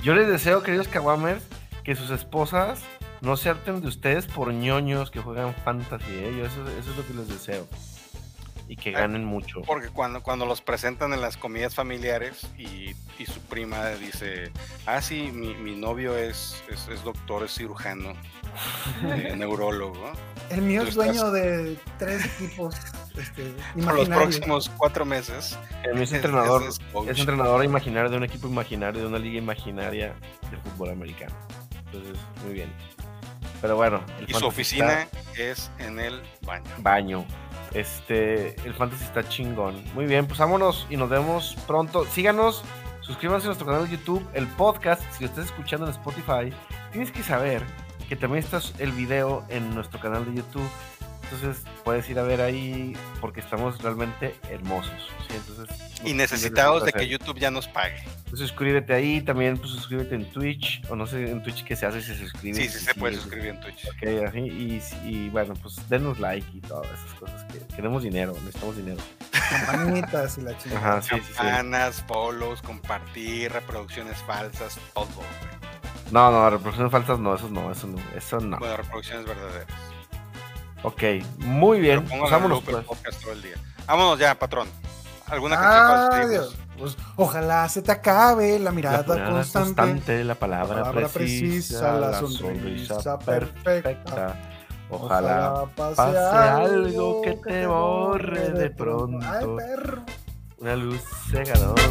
Yo les deseo, queridos Kawamers, que sus esposas no se harten de ustedes por ñoños que juegan fantasy. ¿eh? Yo eso, eso es lo que les deseo. Y que ganen mucho. Porque cuando, cuando los presentan en las comidas familiares y, y su prima dice, ah, sí, mi, mi novio es, es, es doctor, es cirujano, eh, neurólogo, El mío es estás- dueño de tres equipos este, por los próximos cuatro meses. El mío es es- entrenador. es entrenador imaginario de un equipo imaginario, de una liga imaginaria de fútbol americano. Entonces, muy bien. Pero bueno. el Y su oficina está- es en el baño. baño. Este, el fantasy está chingón. Muy bien, pues vámonos y nos vemos pronto. Síganos, suscríbanse a nuestro canal de YouTube, el podcast, si lo estás escuchando en Spotify, tienes que saber que también está el video en nuestro canal de YouTube. Entonces puedes ir a ver ahí porque estamos realmente hermosos. ¿sí? Entonces, Y necesitados de que. YouTube ya nos pague. Pues suscríbete ahí, también pues suscríbete en Twitch, o no sé en Twitch qué se hace si se suscribe. Sí, si sí se puede suscribir en Twitch. Ok, así, y, y bueno, pues denos like y todas esas cosas. Que queremos dinero, necesitamos dinero. Campanitas y la chingada. Ajá, sí, sí, sí. Campanas, follows, compartir, reproducciones falsas, todo. güey. No, no, reproducciones falsas no, eso no, eso no, eso no. Bueno, reproducciones verdaderas. Ok, muy bien. Pues vámonos pues. podcast todo el día. Vámonos ya, patrón. ¿Alguna canción para. Pues, ojalá se te acabe la mirada, La mirada constante, constante, la palabra, la palabra precisa, precisa, la sonrisa, sonrisa perfecta. perfecta. Ojalá, pase algo que te borre de pronto. Ay, perro. una luz cegadora.